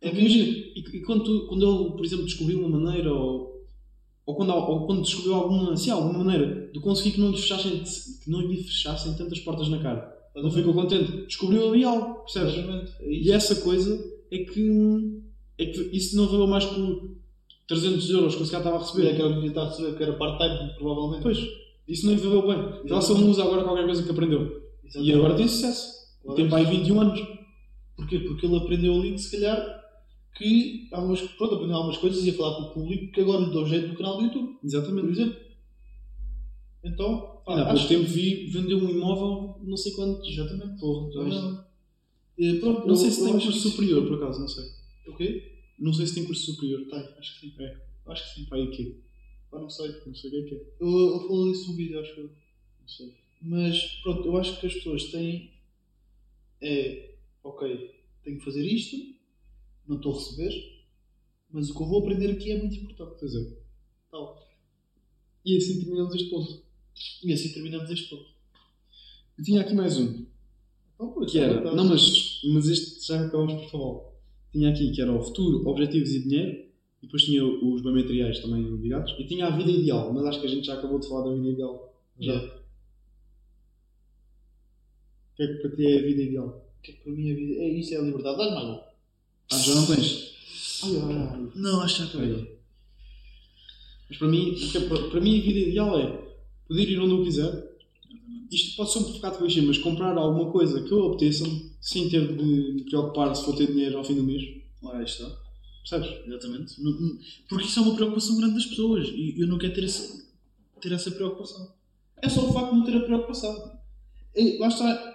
É Porque imagina, e, e quando, tu- quando ele, por exemplo, descobriu uma maneira, ou, ou, quando, ou quando descobriu alguma, sim, alguma maneira de conseguir que não, lhe fechassem, que não lhe fechassem tantas portas na cara, ele ficou contente. Descobriu ali algo, percebes? Exatamente. É E essa coisa é que, é que isso não valeu mais que 300 euros que o cara estava a E é receber. que ele devia estar a receber, que era part-time, provavelmente. Pois, Isso não evoluiu bem. Já só não usa agora qualquer coisa que aprendeu. E Exatamente. agora tem sucesso. Agora Tem aí 21 anos. Porquê? Porque ele aprendeu ali que se calhar que há umas, pronto, aprendeu algumas coisas e ia falar com o público que agora lhe deu jeito no canal do YouTube, por Exatamente. exemplo. Então, pá, há acho pouco tempo vi vender um imóvel, não sei quantos. Exatamente. Porra, já viste? Não, Eh, pronto, Não sei se tem curso que- superior, por acaso, não sei. O quê? Não sei se tem curso superior. Tem, acho que sim. É. Acho que sim. O quê? Pá, não sei. Não sei o que é que é. Eu, falei disso no vídeo, acho eu. Não sei. Mas pronto, eu acho que as pessoas têm. É. Ok, tenho que fazer isto, não estou a receber, mas o que eu vou aprender aqui é muito importante. Pois é. Tal. E assim terminamos este ponto. E assim terminamos este ponto. Eu tinha aqui mais um. Então, pois, Que era. Não, mas, mas este já acabamos por falar. Tinha aqui que era o futuro, objetivos e dinheiro. E depois tinha os materiais também ligados. E tinha a vida ideal, mas acho que a gente já acabou de falar da vida ideal. Já. Yeah. O que é que para ti é a vida ideal? O que é que para mim a vida. É isso, é a liberdade. Dá-lhe mais um. Ah, já não tens? Ai, ai, ai. Não, acho que já acabei. Mas para mim, é- para, para mim a vida ideal é poder ir onde eu quiser. Isto pode ser um bocado clichê, mas comprar alguma coisa que eu apeteça sem ter de me preocupar se vou ter dinheiro ao fim do mês. Ora, aí está. Percebes? Exatamente. Porque isso é uma preocupação grande das pessoas e eu não quero ter essa, ter essa preocupação. É só o facto de não ter a preocupação. E, lá está.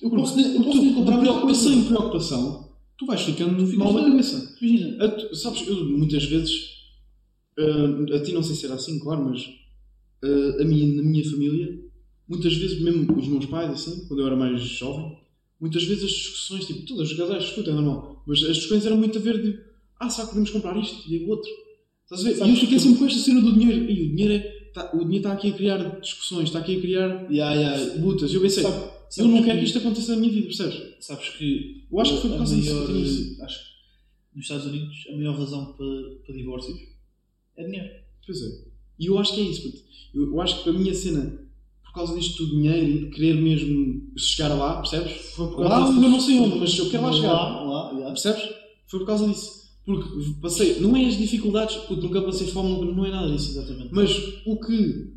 Eu posso, eu posso nem comprar preocupação coisa. em preocupação, tu vais ficando Ficas mal da cabeça. Imagina. Tu- sabes, eu muitas vezes, ah, a ti não sei se era assim, claro, mas ah, a mim, na minha família, muitas vezes, mesmo os meus pais, assim, quando eu era mais jovem, muitas vezes as discussões, tipo, todos os casais discutem, é normal, mas as discussões eram muito a ver de, ah, será que podemos comprar isto e o outro? Estás a ver? E eu fiquei que- sempre com esta cena do dinheiro. E o dinheiro é, tá, o dinheiro está aqui a criar discussões, está aqui a criar Yeah, yeah. lutas. Eu pensei, Sabe- eu não quero que isto aconteça na minha vida, percebes? Sabes que. Eu acho que foi por causa disso que eu tinha. Acho que nos Estados Unidos a maior razão para, para divórcios é dinheiro. Pois é. E eu acho que é isso. puto. Eu, eu acho que a cena, por causa disto do dinheiro e de querer mesmo chegar lá, percebes? Foi por Lá causa eu não sei onde, mas eu quero lá chegar. Lá, lá, yeah. Percebes? Foi por causa disso. Porque passei, não é as dificuldades, porque nunca passei fome, nunca- não é nada disso. Exatamente. Mas o que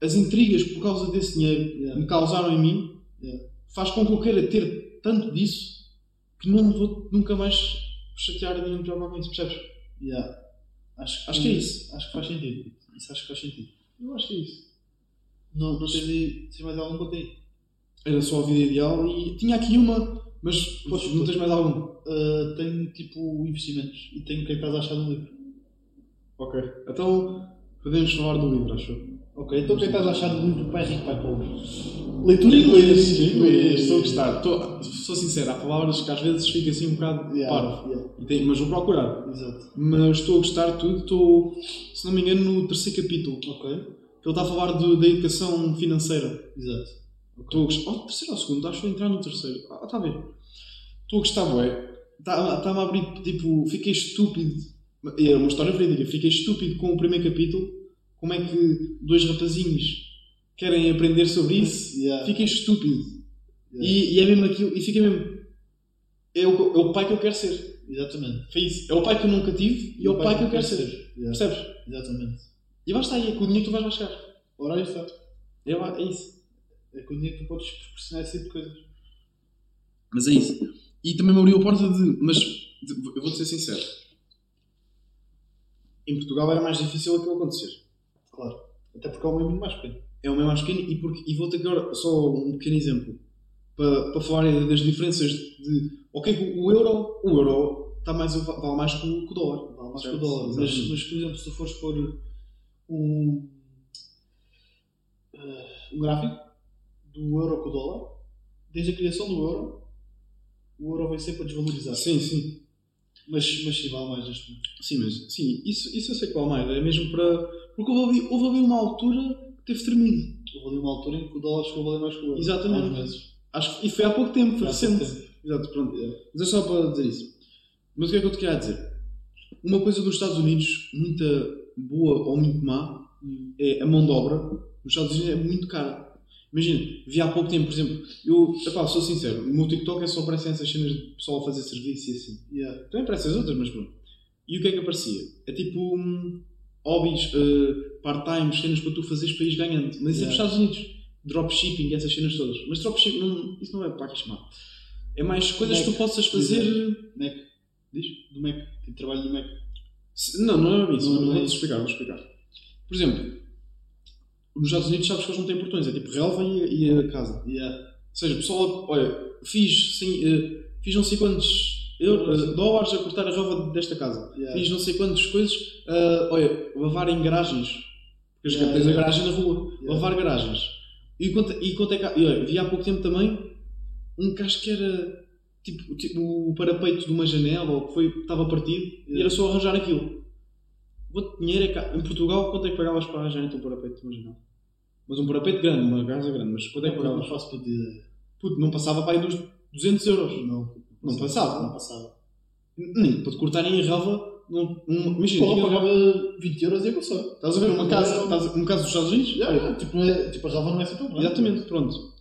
as intrigas por causa desse dinheiro Yeah. me causaram em mim. Faz com que eu queira ter tanto disso que não vou nunca mais chatear com isso, percebes? Yeah. Acho, Acho que é isso. Acho que faz sentido. Isso acho que faz sentido. Eu acho que é isso. Não, não tens, aí- tens mais algum ponto aí? Era só a vida ideal e tinha aqui uma, mas não tens mais algum. Uh, tenho tipo investimentos e tenho o que é que estás a achar do livro. Ok. Então podemos falar do livro, acho eu. Ok, então o que é que estás a achar do livro Pai Rico, Pai Pobre? Leitura em inglês. Inglês, estou a gostar. Estou, sou sincero, há palavras que às vezes fico assim um bocado Yeah, parvo. yeah, Mas vou procurar. Exato. Mas estou a gostar de tudo. Estou, se não me engano, no terceiro capítulo. Ok. ele está a falar do- da educação financeira. Exato. Estou a gostar. Oh, terceiro ou segundo? Acho que vou entrar no terceiro. Ah, está a ver. Estou a gostar. Está- Está-me a abrir, tipo, fiquei estúpido. É uma história verídica. Fiquei estúpido com o primeiro capítulo. Como é que dois rapazinhos querem aprender sobre isso? Yeah. Fiquei estúpido. Yeah. E, e é mesmo aquilo. E fiquei mesmo. É o, é o pai que eu quero ser. Exatamente. Foi isso. É o pai que eu nunca tive e é o pai que eu quero ser. Yeah. Percebes? Exatamente. E basta aí, é com o dinheiro que tu vais lá chegar. Ora, está. É, é isso. É com o dinheiro que tu podes proporcionar esse tipo de coisas. Mas é isso. E também me abriu a porta de. Mas de- eu vou-te ser sincero. Em Portugal era mais difícil aquilo acontecer. Claro. Até porque é um muito mais pequeno. É o meu mais pequeno e, porque, e vou-te agora só um pequeno exemplo para, para falar das diferenças de. Ok, o euro. O euro está mais, vale mais que o, dólar. Vale mais que o dólar. Mas, mas, por exemplo, se tu fores pôr um, eh, um gráfico do euro com o dólar, desde a criação do euro, o euro vai sempre a desvalorizar. Sim, sim. Mas, mas sim, vale mais neste momento. Sim, mas sim, isso, isso eu sei que vale mais. É mesmo para. Porque houve ali, houve ali uma altura que teve termino. Houve ali uma altura em que o dólar chegou a valer mais que o euro. Exatamente. Há uns meses. Acho que, e foi há pouco tempo, foi recente. Exato, pronto. Mas é só para dizer isso. Mas o que é que eu te queria dizer? Uma coisa dos Estados Unidos, muito boa ou muito má, Hum. é a mão de obra. Nos Estados Unidos é muito cara. Imagina, vi há pouco tempo, por exemplo, eu, epá, sou sincero, o meu TikTok é só aparecem essas cenas de pessoal a fazer serviço e assim. Yeah. Também aparecem as outras, mas pronto. E o que é que aparecia? É tipo, hum, hobbies, eh, part-times, cenas para tu fazeres para ir ganhando. Mas isso é Yeah. para os Estados Unidos. Dropshipping, essas cenas todas. Mas dropshipping, não, isso não é para aqui chamar. É mais coisas que tu Mac, possas fazer. Mac. Diz? Do Mac. Tipo, trabalho no Mac. Se- Não, não é isso. Não, não é Vou-te isso. explicar, vou explicar. Por exemplo, nos Estados Unidos sabes que eles não têm portões, é tipo relva e, e a casa. Yeah. Ou seja, o pessoal, olha, fiz, sim, eh, fiz não sei quantos euros, dólares a cortar a relva desta casa. Yeah. Fiz não sei quantas coisas, ah, olha, lavar em garagens. Porque Yeah, tens a yeah. garagem na rua, Yeah. lavar garagens. E quanto, e quanto é que olha, vi há pouco tempo também um acho que era tipo, tipo o parapeito de uma janela ou que foi, estava partido e era só arranjar aquilo. Quanto dinheiro é há? Em Portugal, quanto é que pagavas para arranjar então um parapeito de uma janela? Mas um parapeito grande, uma casa grande, mas quanto é que pagavas? não faço. Puto, não passava para aí dos 200 euros. Não. Não passava. Não passava. Nem para te cortarem a relva. Não, um, imagina, Porra, pagava 20 euros e passou. estás a ver uma casa, estás uma casa dos Estados Unidos? Yeah, yeah. Tipo, não é, tipo, a relva não é assim tão grande. Exatamente, pronto.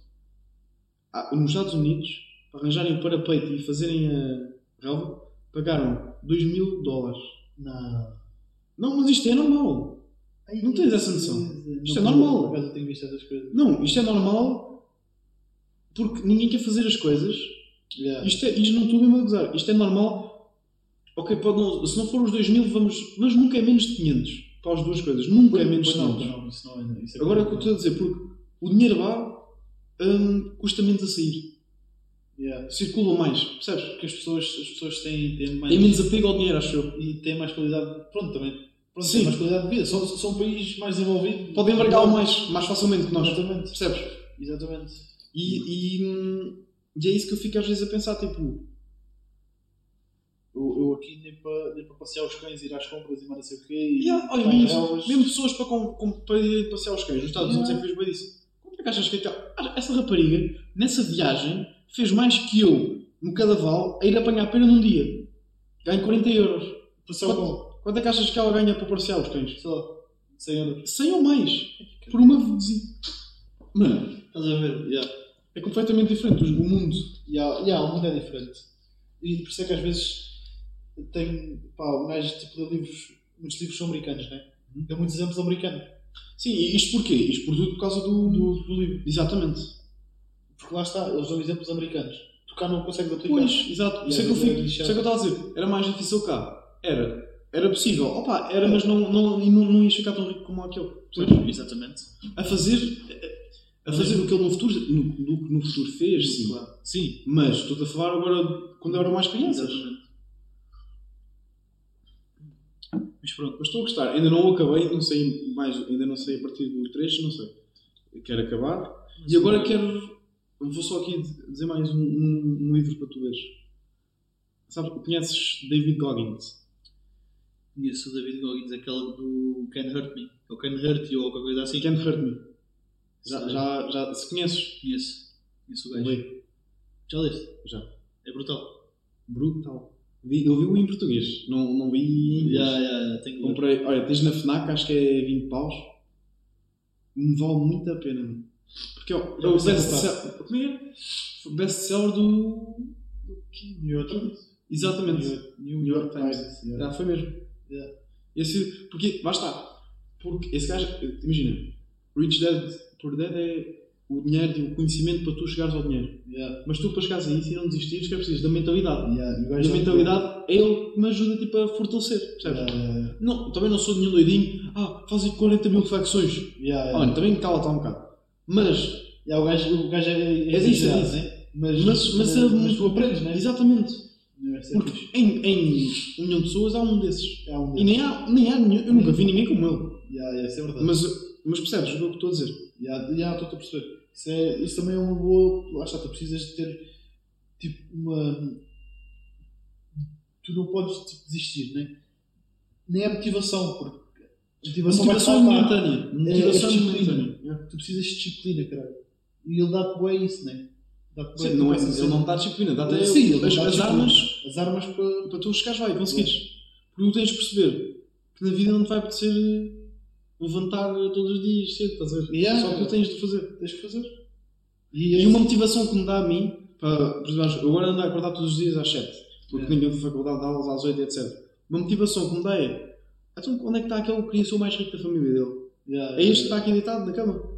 Ah, nos Estados Unidos, para arranjarem o parapeito e fazerem a relva, pagaram 2 mil dólares. Não. Não, mas isto é normal. Não tens essa noção. Isto é normal. Por eu tenho visto essas coisas. Não, isto é normal porque ninguém quer fazer as coisas. Yeah. Isto, é, isto não estou mesmo a gozar. Isto é normal. Ok, pode não, se não for os 2 mil, vamos. Mas nunca é menos de 500 para as duas coisas. Nunca é menos de Pois não, 500. pois não, não é. É Agora é o que eu estou a dizer, porque o dinheiro lá hum, custa menos a sair. Yeah. Circulam mais, percebes? Porque as pessoas, as pessoas têm, têm mais. Tem menos apego ao dinheiro, acho eu. E têm mais qualidade. Pronto, também. Pronto, Sim. têm mais qualidade de vida. São, são um país mais desenvolvido. Podem embargá-lo mais, mais facilmente que nós. Exatamente. Percebes? Exatamente. E, e, hum, e é isso que eu fico às vezes a pensar, tipo, Eu, eu aqui nem para, nem para passear os cães, ir às compras e mais não sei o quê. E yeah, olha, mesmo, relvas. mesmo pessoas para, com, com, para ir passear os cães, nos Estados Unidos é Yeah. que fez bem disso. Como é que achas que aquela, Ah, essa rapariga, nessa viagem, fez mais que eu no Cadaval a ir apanhar pena num dia? Ganho 40 euros. Quanto, quanto é que achas que ela ganha para passear os cães? Sei lá. 100 euros. 100 ou mais. Por uma visita. Mano, Estás a ver? Yeah. É completamente diferente o mundo. E há, há, o mundo é diferente. E por isso é que às vezes tem. Pá, um gajo tipo, lê livros. Muitos livros são americanos, né? Dá muitos exemplos americanos. Sim, e isto porquê? Isto por tudo por causa do, Do, do livro. Exatamente. Porque lá está, eles dão exemplos americanos. Tu cá não consegues aplicar. Pois, exato. Isso é que eu Yeah, fico. é Isso é que eu estava a dizer. Era mais difícil cá. Era. Era possível. Opa, era, mas não, não, não, não ia ficar tão rico como aquele. percebes? Exatamente. A fazer. A fazer o que ele no futuro, no, no, no futuro fez, sim. Claro. Sim. Mas estou a falar agora quando eram mais crianças. Exatamente. Mas pronto. Mas estou a gostar. Ainda não acabei, não sei mais, ainda não sei a partir do 3, não sei. Quero acabar. E agora quero. Vou só aqui dizer mais um, um- um livro para tu veres. Sabes, conheces David Goggins? Conheço o David Goggins, aquele do Can Hurt Me. Ou Can Hurt You, ou qualquer coisa assim. Can't Hurt Me. Já, já, já, se conheces, Conheço. Conheço o gajo. lê. Já leste? Já. É brutal. Brutal. Vi, eu vi-o em português, não, não vi em inglês. Já, já. Tenho. Comprei, olha, tens na Fnac, acho que é 20 paus. Me vale muito a pena, mano. Porque é o a best-seller. Como é? é? Best-seller do. do? New York Times. Exatamente. New, New York Times. yeah. Já foi mesmo. Yeah. Esse, porque, lá está. Porque esse gajo, imagina, Rich Dad Poor Dad é o dinheiro e o conhecimento para tu chegares ao dinheiro. Yeah. Mas tu para chegares a isso e não desistires, que é preciso da mentalidade. Yeah. E a mentalidade é ele que me ajuda tipo, a fortalecer, percebes? Yeah. Não, também não sou nenhum doidinho. Ah, faz aí 40 mil flexões. Olha, também cala-te um bocado. Mas, Yeah, o gajo, o gajo é, é, É disso, é né? Mas, Mas- mas mas, mas tu aprendes, né? exatamente. Isso é Porque fixe. em, em um milhão de pessoas há um desses. Um E nem há, nem há nenhum. Eu nunca vi ninguém como ele. Yeah, yeah, isso é verdade. Mas, mas percebes o que eu estou a dizer? Yeah, yeah, estou a perceber. Isso, é, isso também é uma boa. Lá está, tu precisas de ter tipo uma. Tu não podes tipo, desistir, né? Nem é motivação, porque a motivação, Motivação vai estar lá. momentânea. É, é Motivação disciplina. momentânea. Yeah. Tu precisas de disciplina, caralho. E ele dá-te bem isso, né? Dá-te Sim, bué, não é, ele não dá disciplina, dá-te Sim, ele as, dá as armas As armas para. para tu chegares lá e conseguires. Porque tu tens de perceber que na vida não te vai apetecer levantar todos os dias cedo, estás a ver? Yeah. Só que tu tens de fazer. Tens que fazer. E uma motivação que me dá a mim, para, por exemplo, eu agora ando a acordar todos os dias às 7, porque Yeah. ninguém de faculdade dá aulas às 8, etc. Uma motivação que me dá é, Então onde é que está aquele que queria ser o mais rico da família dele? Yeah, É este que está aqui deitado na cama?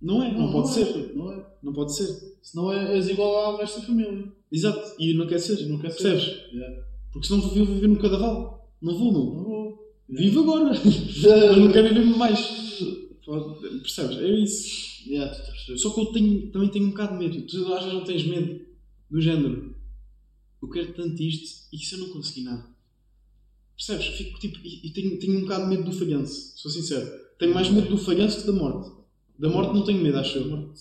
Não é, não, pode é, ser. Não é. Não pode ser. Senão é, és igual ao resto da família. Exato, e não quer ser. Não quer ser. Percebes? Yeah. Porque senão vou viver no cadaval. Não vou, meu. Não vou. Vivo agora. [laughs] Mas não quero viver mais. Percebes? É isso. Yeah. Só que eu tenho, também tenho um bocado de medo. Tu às vezes não tens medo do género. Eu quero tanto isto e se eu não conseguir nada. Percebes? Fico tipo. E, e tenho, tenho um bocado de medo do falhanço. Sou sincero. Tenho mais medo do falhanço que da morte. Da morte não tenho medo, acho eu.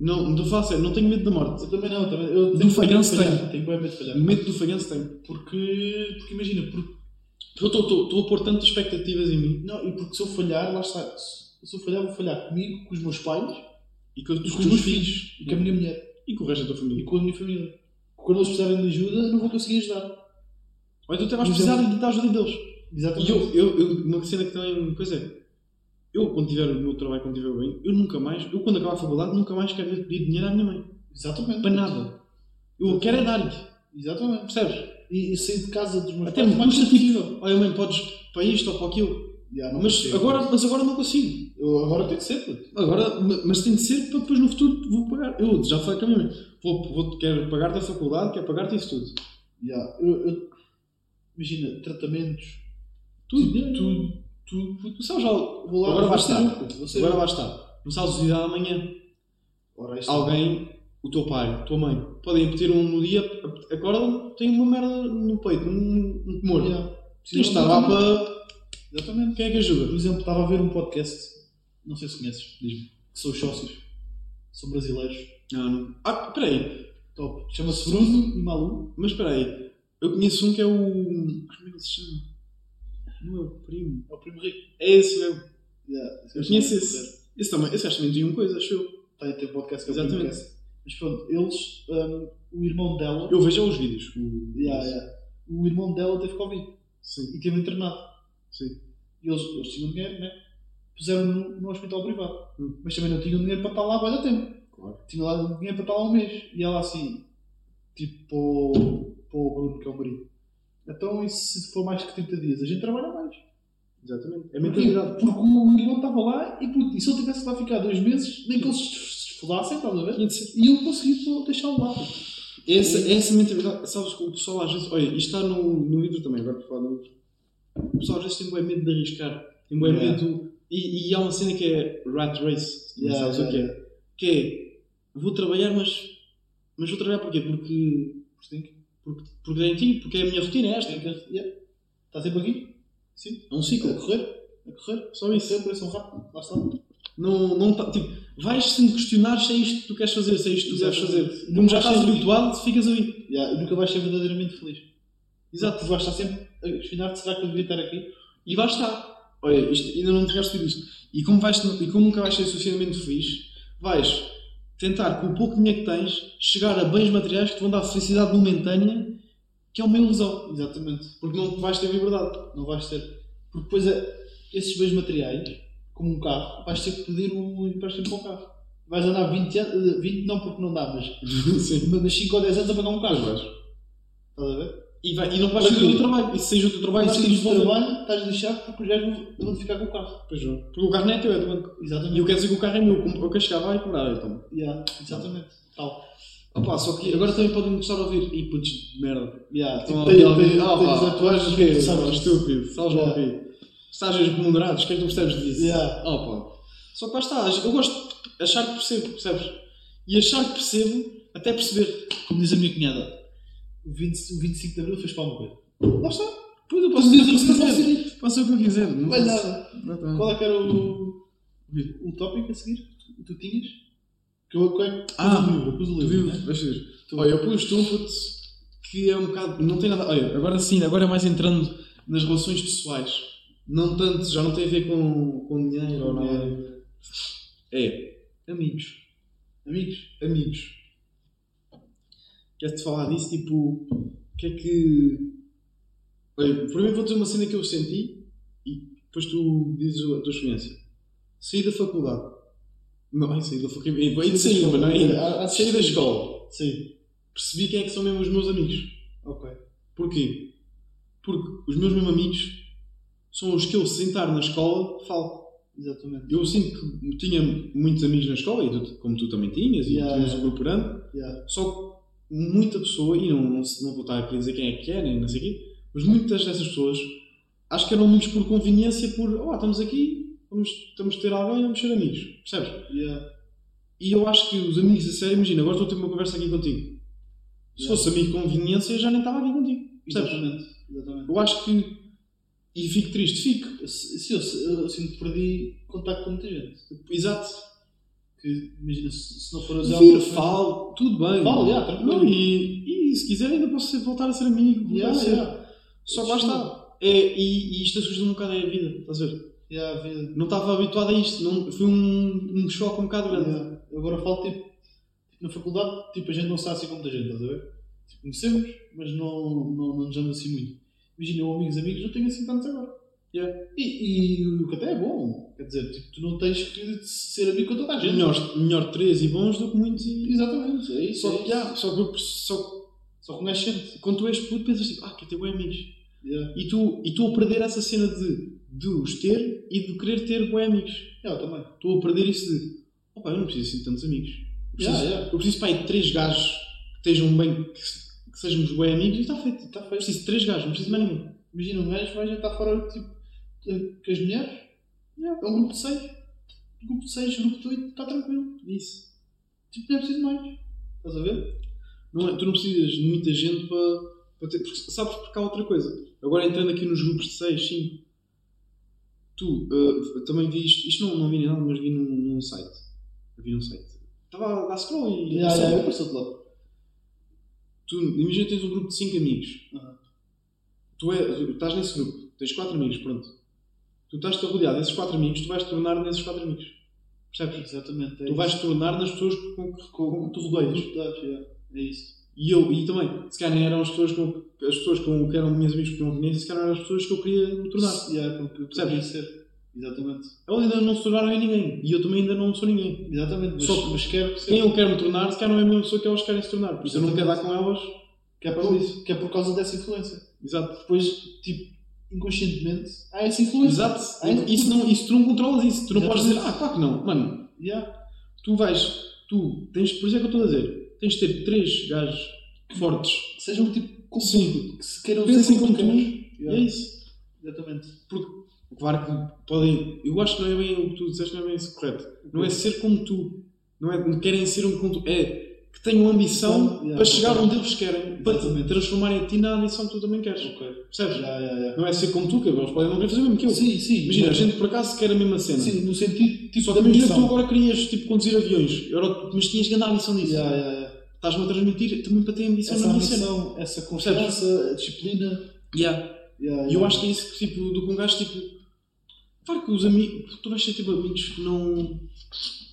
Não, não faço sério, não tenho medo da morte. Eu também não, também. Eu Do falhanço tenho. Tenho bem medo de falhar. Medo do falhanço tenho. Porque, porque imagina, Porque eu estou- a pôr tantas expectativas em mim não, e porque se eu falhar, lá está. Se eu falhar, vou falhar comigo, com os meus pais, e com, e com os meus filhos, e com a minha mulher, e com o resto da tua e família. com a minha família. Quando eles precisarem de ajuda, não vou conseguir ajudar. Ou então até vais precisar da ajuda deles. E Exatamente. eu, eu, eu, uma cena que também. Coisa é. Eu, quando tiver o meu trabalho, quando tiver bem, eu nunca mais. Eu, quando acabar a faculdade, nunca mais quero pedir dinheiro à minha mãe. Exatamente. Para nada. Eu quero é dar-lhe. Exatamente. Percebes? E, e sair de casa dos meus Até pais me o mais custa tipo. Olha, mãe, podes para isto ou para aquilo. Já, não Mas consigo. agora, mas agora não consigo. Eu agora tenho que ser, puto. Agora, ma- mas tem de ser para depois no futuro vou pagar. Eu já falei com a minha mãe. Vou, vou, quero pagar-te a faculdade, quero pagar-te isso tudo. Já. Eu, eu- imagina, tratamentos, Tudo. tudo, tudo, tudo. Tu sabes já. Vou lá, agora vai estar. Agora eu. vai estar. Não sabes o dia amanhã. Ora, alguém, o teu pai, a tua mãe, podem ter um no dia, acorda, tem uma merda no peito, um, um tumor. Já. Tens de estar lá para. Exatamente. Quem é que Por ajuda? exemplo, estava a ver um podcast, não sei se conheces, diz-me, que são os sócios, são brasileiros, Ah, não. Ah, peraí, top. Chama-se Bruno e Malu. mas peraí. Eu conheço um que é o. Como é que ele se chama? Não é o primo. É o primo rico. É esse mesmo. Yeah, Eu conheço esse. Esse também. Esse acho que também tinha uma coisa, acho eu. Tem, tem um podcast que é o Exatamente. Primocast. Mas pronto, eles, um, o irmão dela, Eu vejo os vídeos. O... yeah, yeah, o irmão dela teve Covid Sim, e teve internado. sim. E eles, eles tinham dinheiro, né? Puseram no, no hospital privado. Hum. Mas também não tinham dinheiro para estar lá há tempo. Claro. Tinham lá dinheiro para estar lá um mês. E ela assim, tipo, para o, Bruno, que é o marido. Então, e se for mais que 30 dias? A gente trabalha mais. Exatamente. É mentalidade. Porque o irmão estava lá e, e se ele tivesse lá ficar dois meses, nem que eles se esfodassem, estás a ver? E eu consegui deixá-lo lá. Essa, essa mentalidade, sabes que o pessoal às vezes. Olha, isto está no, no livro também, agora por falar no livro. O pessoal às vezes tem bem medo de arriscar, tem bem Yeah. medo. E, e há uma cena que é Rat Race, não Yeah, sabes yeah, o que é? Que é. Vou trabalhar, mas. Mas vou trabalhar porquê? Porque. Porque Porque, porque tenho que, porque é a minha rotina, é esta. tem. Yeah. Está sempre aqui? Sim. É um A ciclo. correr? A correr? Só isso. Sempre, parece um rato. Lá está. Não, não tá, tipo, vais sem questionar se é isto que tu queres fazer, se é isto que tu deves Exatamente. fazer. Como já estás habituado, ficas ali. Yeah, nunca vais ser verdadeiramente feliz. Exato. Tu vais estar sempre a questionar-te: será que eu devia estar aqui? E lá está. Olha, isto, ainda não tiveste visto isto. E como, vais, e como nunca vais ser suficientemente feliz, vais tentar, com o pouco dinheiro que tens, chegar a bens materiais que te vão dar felicidade momentânea, que é uma ilusão. Exatamente. Porque não vais ter liberdade. Não vais ter. Porque depois é, esses bens materiais, como um carro, vais ter que pedir um empréstimo para o carro. Vais andar 20 anos, 20 não porque não dá, mas [laughs] mas 5 ou 10 anos a pagar um carro. Vais. Estás a ver? E, vai, e não vais o quê? teu trabalho. E se seja o teu trabalho, de de devolver. trabalho, estás lixado porque os gajos vão- ficar com o carro. Pois não. Porque o carro não é teu, é do banco. E Exatamente. eu quero dizer que o carro é meu. como- Eu quero chegar lá e cobrar, então. Yeah, exatamente. Tal. Opa, só que agora também podem gostar de ouvir. E putz, de merda. Yeah, tipo, a tem, ouvir tem, alguém. Ah, tem pá, 18 Estágios remunerados, o que é que tu percebes disso? Yeah. Ah, pá. Só que lá está. Eu gosto de achar que percebo, percebes? E achar que percebo até perceber. Como diz a minha cunhada, o, 20, o 25 de Abril fez para uma coisa. Lá está. Pois eu Tu posso dizer o que quiser. Faço o que eu quiser. Não vai nada. Qual é que era o, o tópico a seguir? que Tu tinhas? Que eu, é que Ah, pus o livro, eu pus o Tu livro, né? Tu- Olha, eu um putz, que é um bocado. Não tem nada. Olha, agora sim, agora é mais entrando nas relações pessoais. Não tanto, já não tem a ver com, com dinheiro ou nada. É. Amigos. Amigos. Amigos. Quero-te falar disso, tipo. O que é que. Olha, primeiro vou dizer uma cena que eu senti e depois tu dizes a tua experiência. Saí da faculdade. Não, [laughs] é sair da faculdade. De sair, mas não é ainda. Ah, Saí da escola. Sim. Percebi quem é que são mesmo os meus amigos. Ok. Porquê? Porque os meus mesmos amigos são os que eu sentar na escola falo. Exatamente. Eu sinto que tinha muitos amigos na escola, e tu- como tu também tinhas, e Yeah, tínhamos yeah. um grupo grande, Yeah. só que muita pessoa, e não, não, não vou estar aqui a dizer quem é que é, nem não sei o quê, mas muitas dessas pessoas acho que eram amigos por conveniência, por, oh, estamos aqui, vamos, estamos ter alguém, vamos ser amigos, percebes? Yeah. E eu acho que os amigos a sério, imagina, agora estou a ter uma conversa aqui contigo. Se Yeah. fosse amigo de conveniência, já nem estava aqui contigo, percebes? Exatamente. Exatamente. Eu acho que, e fico triste, fico, se- eu, eu, eu sinto que perdi contacto com muita gente. exato, Que, imagina, se, se não for usar Vir, falo, tudo bem. Falo, yeah, tranquilo. Não, e, e se quiser ainda posso voltar a ser amigo. Yeah, ser. yeah. Só que lá está. É, e, e isto assusta um bocado é a vida, estás a ver? Yeah, a vida. Não estava habituado a isto, não, foi um, um choque um bocado grande. Yeah. Agora falo tipo, tipo, na faculdade, tipo, a gente não está assim com muita gente, estás a ver? Tipo, conhecemos, mas não, não, não nos damos assim muito. Imagina, eu amigos, amigos, não tenho assim tantos agora. Yeah. E, e o que até é bom. Quer dizer, tipo, tu não tens que ser amigo com toda a gente. Melhor, melhor três e bons do que muitos e. Exatamente, é isso. Só é que, yeah, só que, eu- só Só que quando tu és puto pensas tipo, ah, quer ter bem amigos. Yeah. E tu e estou a perder essa cena de, de os ter e de querer ter bem amigos. Yeah, eu também. Estou a perder isso de, opa, eu não preciso assim de tantos amigos. Eu preciso, Yeah, yeah. eu preciso pá, de três gajos que estejam bem, que, que sejamos bem amigos e está feito. Está feito. preciso de três gajos, não preciso de mais ninguém. Imagina, um gajo vai jantar fora, tipo, eh, com as mulheres. Yeah. É um grupo de seis. Grupo de seis, grupo de oito, está tranquilo. Isso. Tipo, não é preciso mais. Estás a ver? Não é, tu não precisas de muita gente para, para ter. Porque, sabes porque há outra coisa. Agora entrando aqui nos grupos de 6, 5. Tu eh, também vi isto. Isto não, não vi nem nada, mas vi num, num site. Eu vi num site. Estava a dar scroll e. Yeah, yeah, eu passo-te lá. Tu imagina que tens um grupo de 5 amigos. Aham. Tu, é, tu estás nesse grupo, tens 4 amigos, pronto. Tu estás-te a rodear desses 4 amigos, tu vais te tornar nesses 4 amigos. Percebes? Exatamente. É Tu vais te tornar nas pessoas com que, com que tu rodeias. Yeah. É isso. E eu, e também, se calhar nem eram as pessoas com as pessoas com que eram minhas amigas que não conheço, se calhar eram as pessoas que eu queria me tornar. Yeah, Percebes? Exatamente. Elas ainda não se tornaram em ninguém. E eu também ainda não sou ninguém. Exatamente. Mas, Só que- mas quero. Quem eu quero me tornar, se calhar não é a mesma pessoa que elas querem se tornar. Por isso eu não quero dar com elas. Que é, por isso. que é por causa dessa influência. Exato. Depois, tipo, inconscientemente, há essa influência. Exato. Há Isso, não, isso tu não controlas isso. Tu não podes dizer, ah, claro que não. Mano, Yeah. tu vais, tu tens, por isso é que eu estou a dizer, tens de ter três gajos fortes. Que sejam tipo como Sim. que se queiram Pensem ser como tu é isso. Exatamente. Claro que podem. Eu acho que não é bem o que tu disseste, não é bem isso correto. Não é ser como tu. Não é não querem ser um como tu. É que tenham ambição Yeah, para chegar onde eles querem. Para te transformarem a ti na ambição que tu também queres. Ok. Percebes? Yeah, yeah. Não é ser como tu, que eles podem não querer fazer o mesmo que eu. Sim, sim. Imagina, a gente por acaso quer a mesma cena. Sim, no sentido tipo Só que imagina que tu agora querias tipo, conduzir aviões, Era- mas tinhas grande ambição yeah. Estás-me a transmitir também para ter ambição Essa na minha ambição, essa confiança, a disciplina. Yeah. Yeah, E eu acho que é isso que, tipo, do que um gajo, tipo. Claro que os amigos. Tu vais ter tipo amigos que não.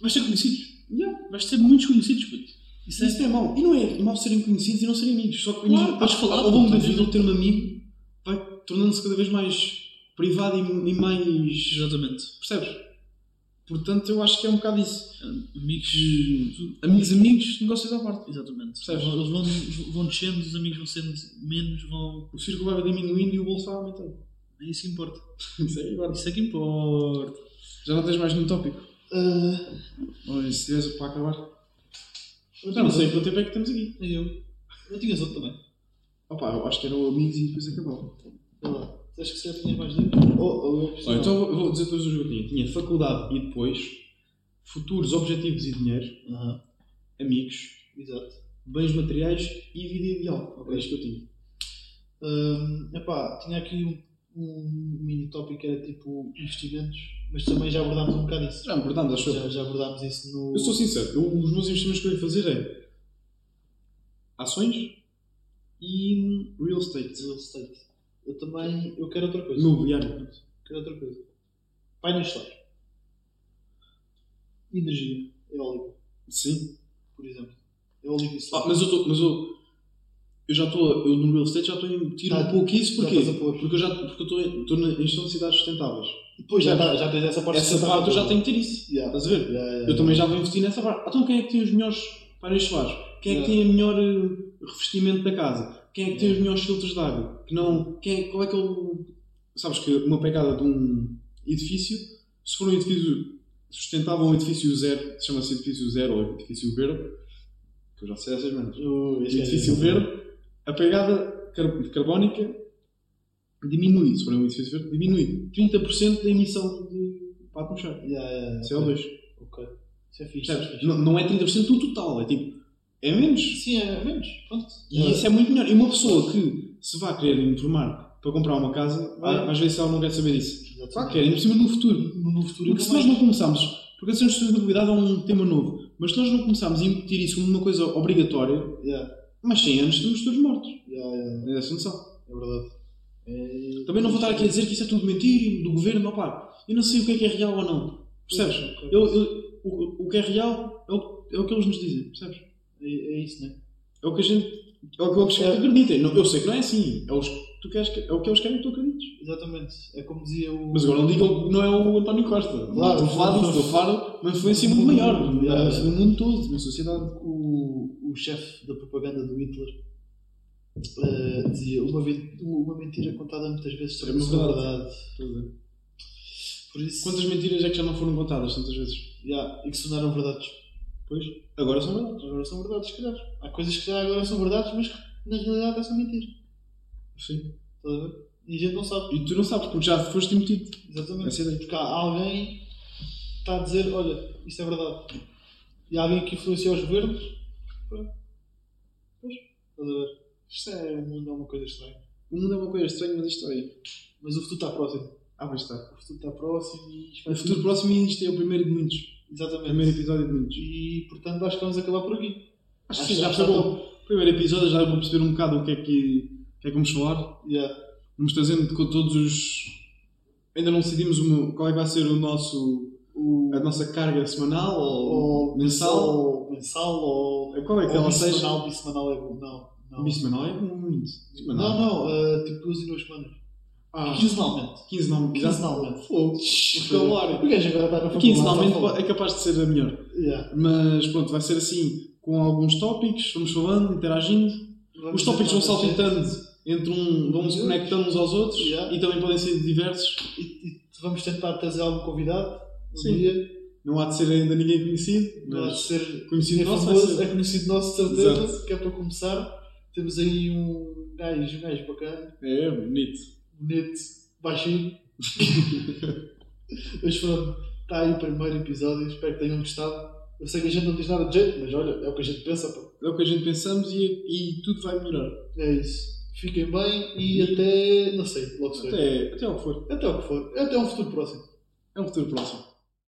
Vais ter conhecidos. Yeah. Vais ter muitos conhecidos, puto. Isso é. Isso não é mau. E não é mau serem conhecidos e não serem amigos. Só que Claro, podes falar, ao longo da vida, ter um amigo vai tornando-se cada vez mais privado e, e mais. Exatamente. Percebes? Portanto, eu acho que é um bocado isso. Amigos. Amigos, amigos, negócios à parte. Exatamente. Percebes? Eles vão, vão descendo, os amigos vão sendo menos, vão. O círculo vai diminuindo e o bolso vai aumentando. É isso que importa. Isso é que importa. Isso é que importa. Já não tens mais nenhum tópico? Ou se tivesse para acabar? eu Já não sei tinha quanto tempo é que temos aqui. outro. Eu. Eu tinhas outro também. Opa, eu acho que eram amigos e depois lá. Acho que se calhar tinhas mais. Ou, ou eu Olha, então eu vou dizer todos os que eu tinha. Tinha faculdade e depois, futuros objetivos e dinheiro, amigos, Exato. bens materiais e vida ideal. Ok. É isto que eu tinha. Hum, epá, tinha aqui um, um mini tópico que era tipo investimentos, mas também já abordámos um bocado isso. Já abordámos, acho. Já, já abordámos isso no. Eu sou sincero, eu- os meus investimentos que eu ia fazer é ações e real estate. real estate. Eu também. Eu quero outra coisa. Imobiliário. Quero outra coisa. Painéis solares. Energia eólica, Sim. por exemplo. Eólica e Ah, solar. mas eu estou. Eu, já estou. Eu no real estate já estou a Ah, um pouco isso, porquê? Porque eu já estou na- em gestão de cidades sustentáveis. Depois já, tá- já tens essa parte Essa sustentável. parte eu já tenho que ter isso. Yeah. Estás a ver? Yeah, yeah, Eu também já vou investir nessa parte. Então quem é que tem os melhores painéis solares? Quem é que tem o melhor eh, revestimento da casa? Quem é que tem os melhores filtros de água? Que não, quem é, qual é que é o, sabes que uma pegada de um edifício, se for um edifício sustentável, um edifício zero, chama-se edifício zero ou edifício verde, que eu já sei essas merdas. O edifício verde, a pegada car- carbónica diminui, se for um edifício verde, diminui 30% da emissão de para a atmosfera. Yeah, yeah, yeah. CO2. Ok. Isso é fixe. Isso é. Não, não é 30% do total, é tipo, é menos. Sim, é menos. Pronto. E isso é muito melhor. E uma pessoa que se vá querer informar para comprar uma casa, vai, Ah. às vezes ela não quer saber disso. Exatamente. Claro que é, ainda por cima no futuro. No, no futuro Porque se nós não começarmos, porque a sustentabilidade é um tema novo, mas se nós não começarmos a incutir isso como uma coisa obrigatória, Yeah, mais 100 anos estamos todos mortos. É essa noção. É verdade. É... Também não vou estar aqui a dizer que isso é tudo mentira do governo, opá. Eu não sei o que é que é real ou não. Percebes? Eu, eu- o, o que é real é o, é o que eles nos dizem, percebes? É, é isso, né? É o que a gente. É o que eles acreditem. Não, eu sei que não é assim. É, os, tu queres, que- é o que eles querem que tu acredites. Exatamente. É como dizia o. Mas agora não digam que não é o António Costa. Claro. estou a falar disso, estou a falar uma influência muito maior. Yeah. No mundo todo, na sociedade. o, o chefe da propaganda do Hitler eh, dizia uma, uma mentira contada muitas vezes É sobre uma a verdade. verdade. Por isso, Quantas mentiras é que já não foram contadas tantas vezes? yeah, e que sonaram verdades. Pois, agora são verdades. Agora são verdades, se calhar. Há coisas que já agora são verdades, mas que na realidade é só mentira. Sim. Estás a ver? E a gente não sabe. E tu não sabes, porque já foste embutido. Exatamente. É. Porque há alguém que está a dizer, olha, isso é verdade. E há alguém que influencia os governos. Pronto. Pois, estás a ver? Isto é, o mundo é uma coisa estranha. O mundo é uma coisa estranha, mas isto aí. Mas o futuro está próximo. Ah, vai estar. O futuro está próximo e No futuro próximo, isto é o primeiro de muitos. O Exatamente. primeiro episódio de muitos. E portanto acho que vamos acabar por aqui. Acho Acho que sim, já está bom. Primeiro episódio, já para perceber um bocado o que é o que, é vamos falar. Yeah. Vamos trazendo com todos os. Ainda não decidimos uma- qual é que vai ser o nosso, O, a nossa carga semanal ou, ou mensal. Ou mensal ou. Qual é que ou ela seja? bissemanal, bissemanal é bom. Não. Não, Bissemanal é muito. Semanal. não, não eh, tipo duas e duas semanas. Ah, Quinzenalmente. 15 não. Quinzenalmente. Fogo. Vocabulário. O gajo agora está na. Quinzenalmente é capaz de ser a melhor. Yeah. Mas pronto, vai ser assim, com alguns tópicos, vamos falando, interagindo. Vamos Os tópicos vão saltitando entre um, se conectando uns aos outros Yeah. e também podem ser diversos. E, e vamos tentar trazer algum convidado um Sim. dia. Não há de ser ainda ninguém conhecido, Não há de ser conhecido é nosso famoso, é conhecido nosso, certeza, Exato. que é para começar. Temos aí um gajo, um gajo bacana, É, bonito. bonito, baixinho. [laughs] mas pronto, está aí o primeiro episódio, espero que tenham gostado. Eu sei que a gente não diz nada de jeito, mas olha, é o que a gente pensa. pá. É o que a gente pensamos e, e tudo vai melhorar. É isso. Fiquem bem e até, não sei, logo se vê. Até, até ao que for. Até o que for. Até um futuro próximo. É um futuro próximo.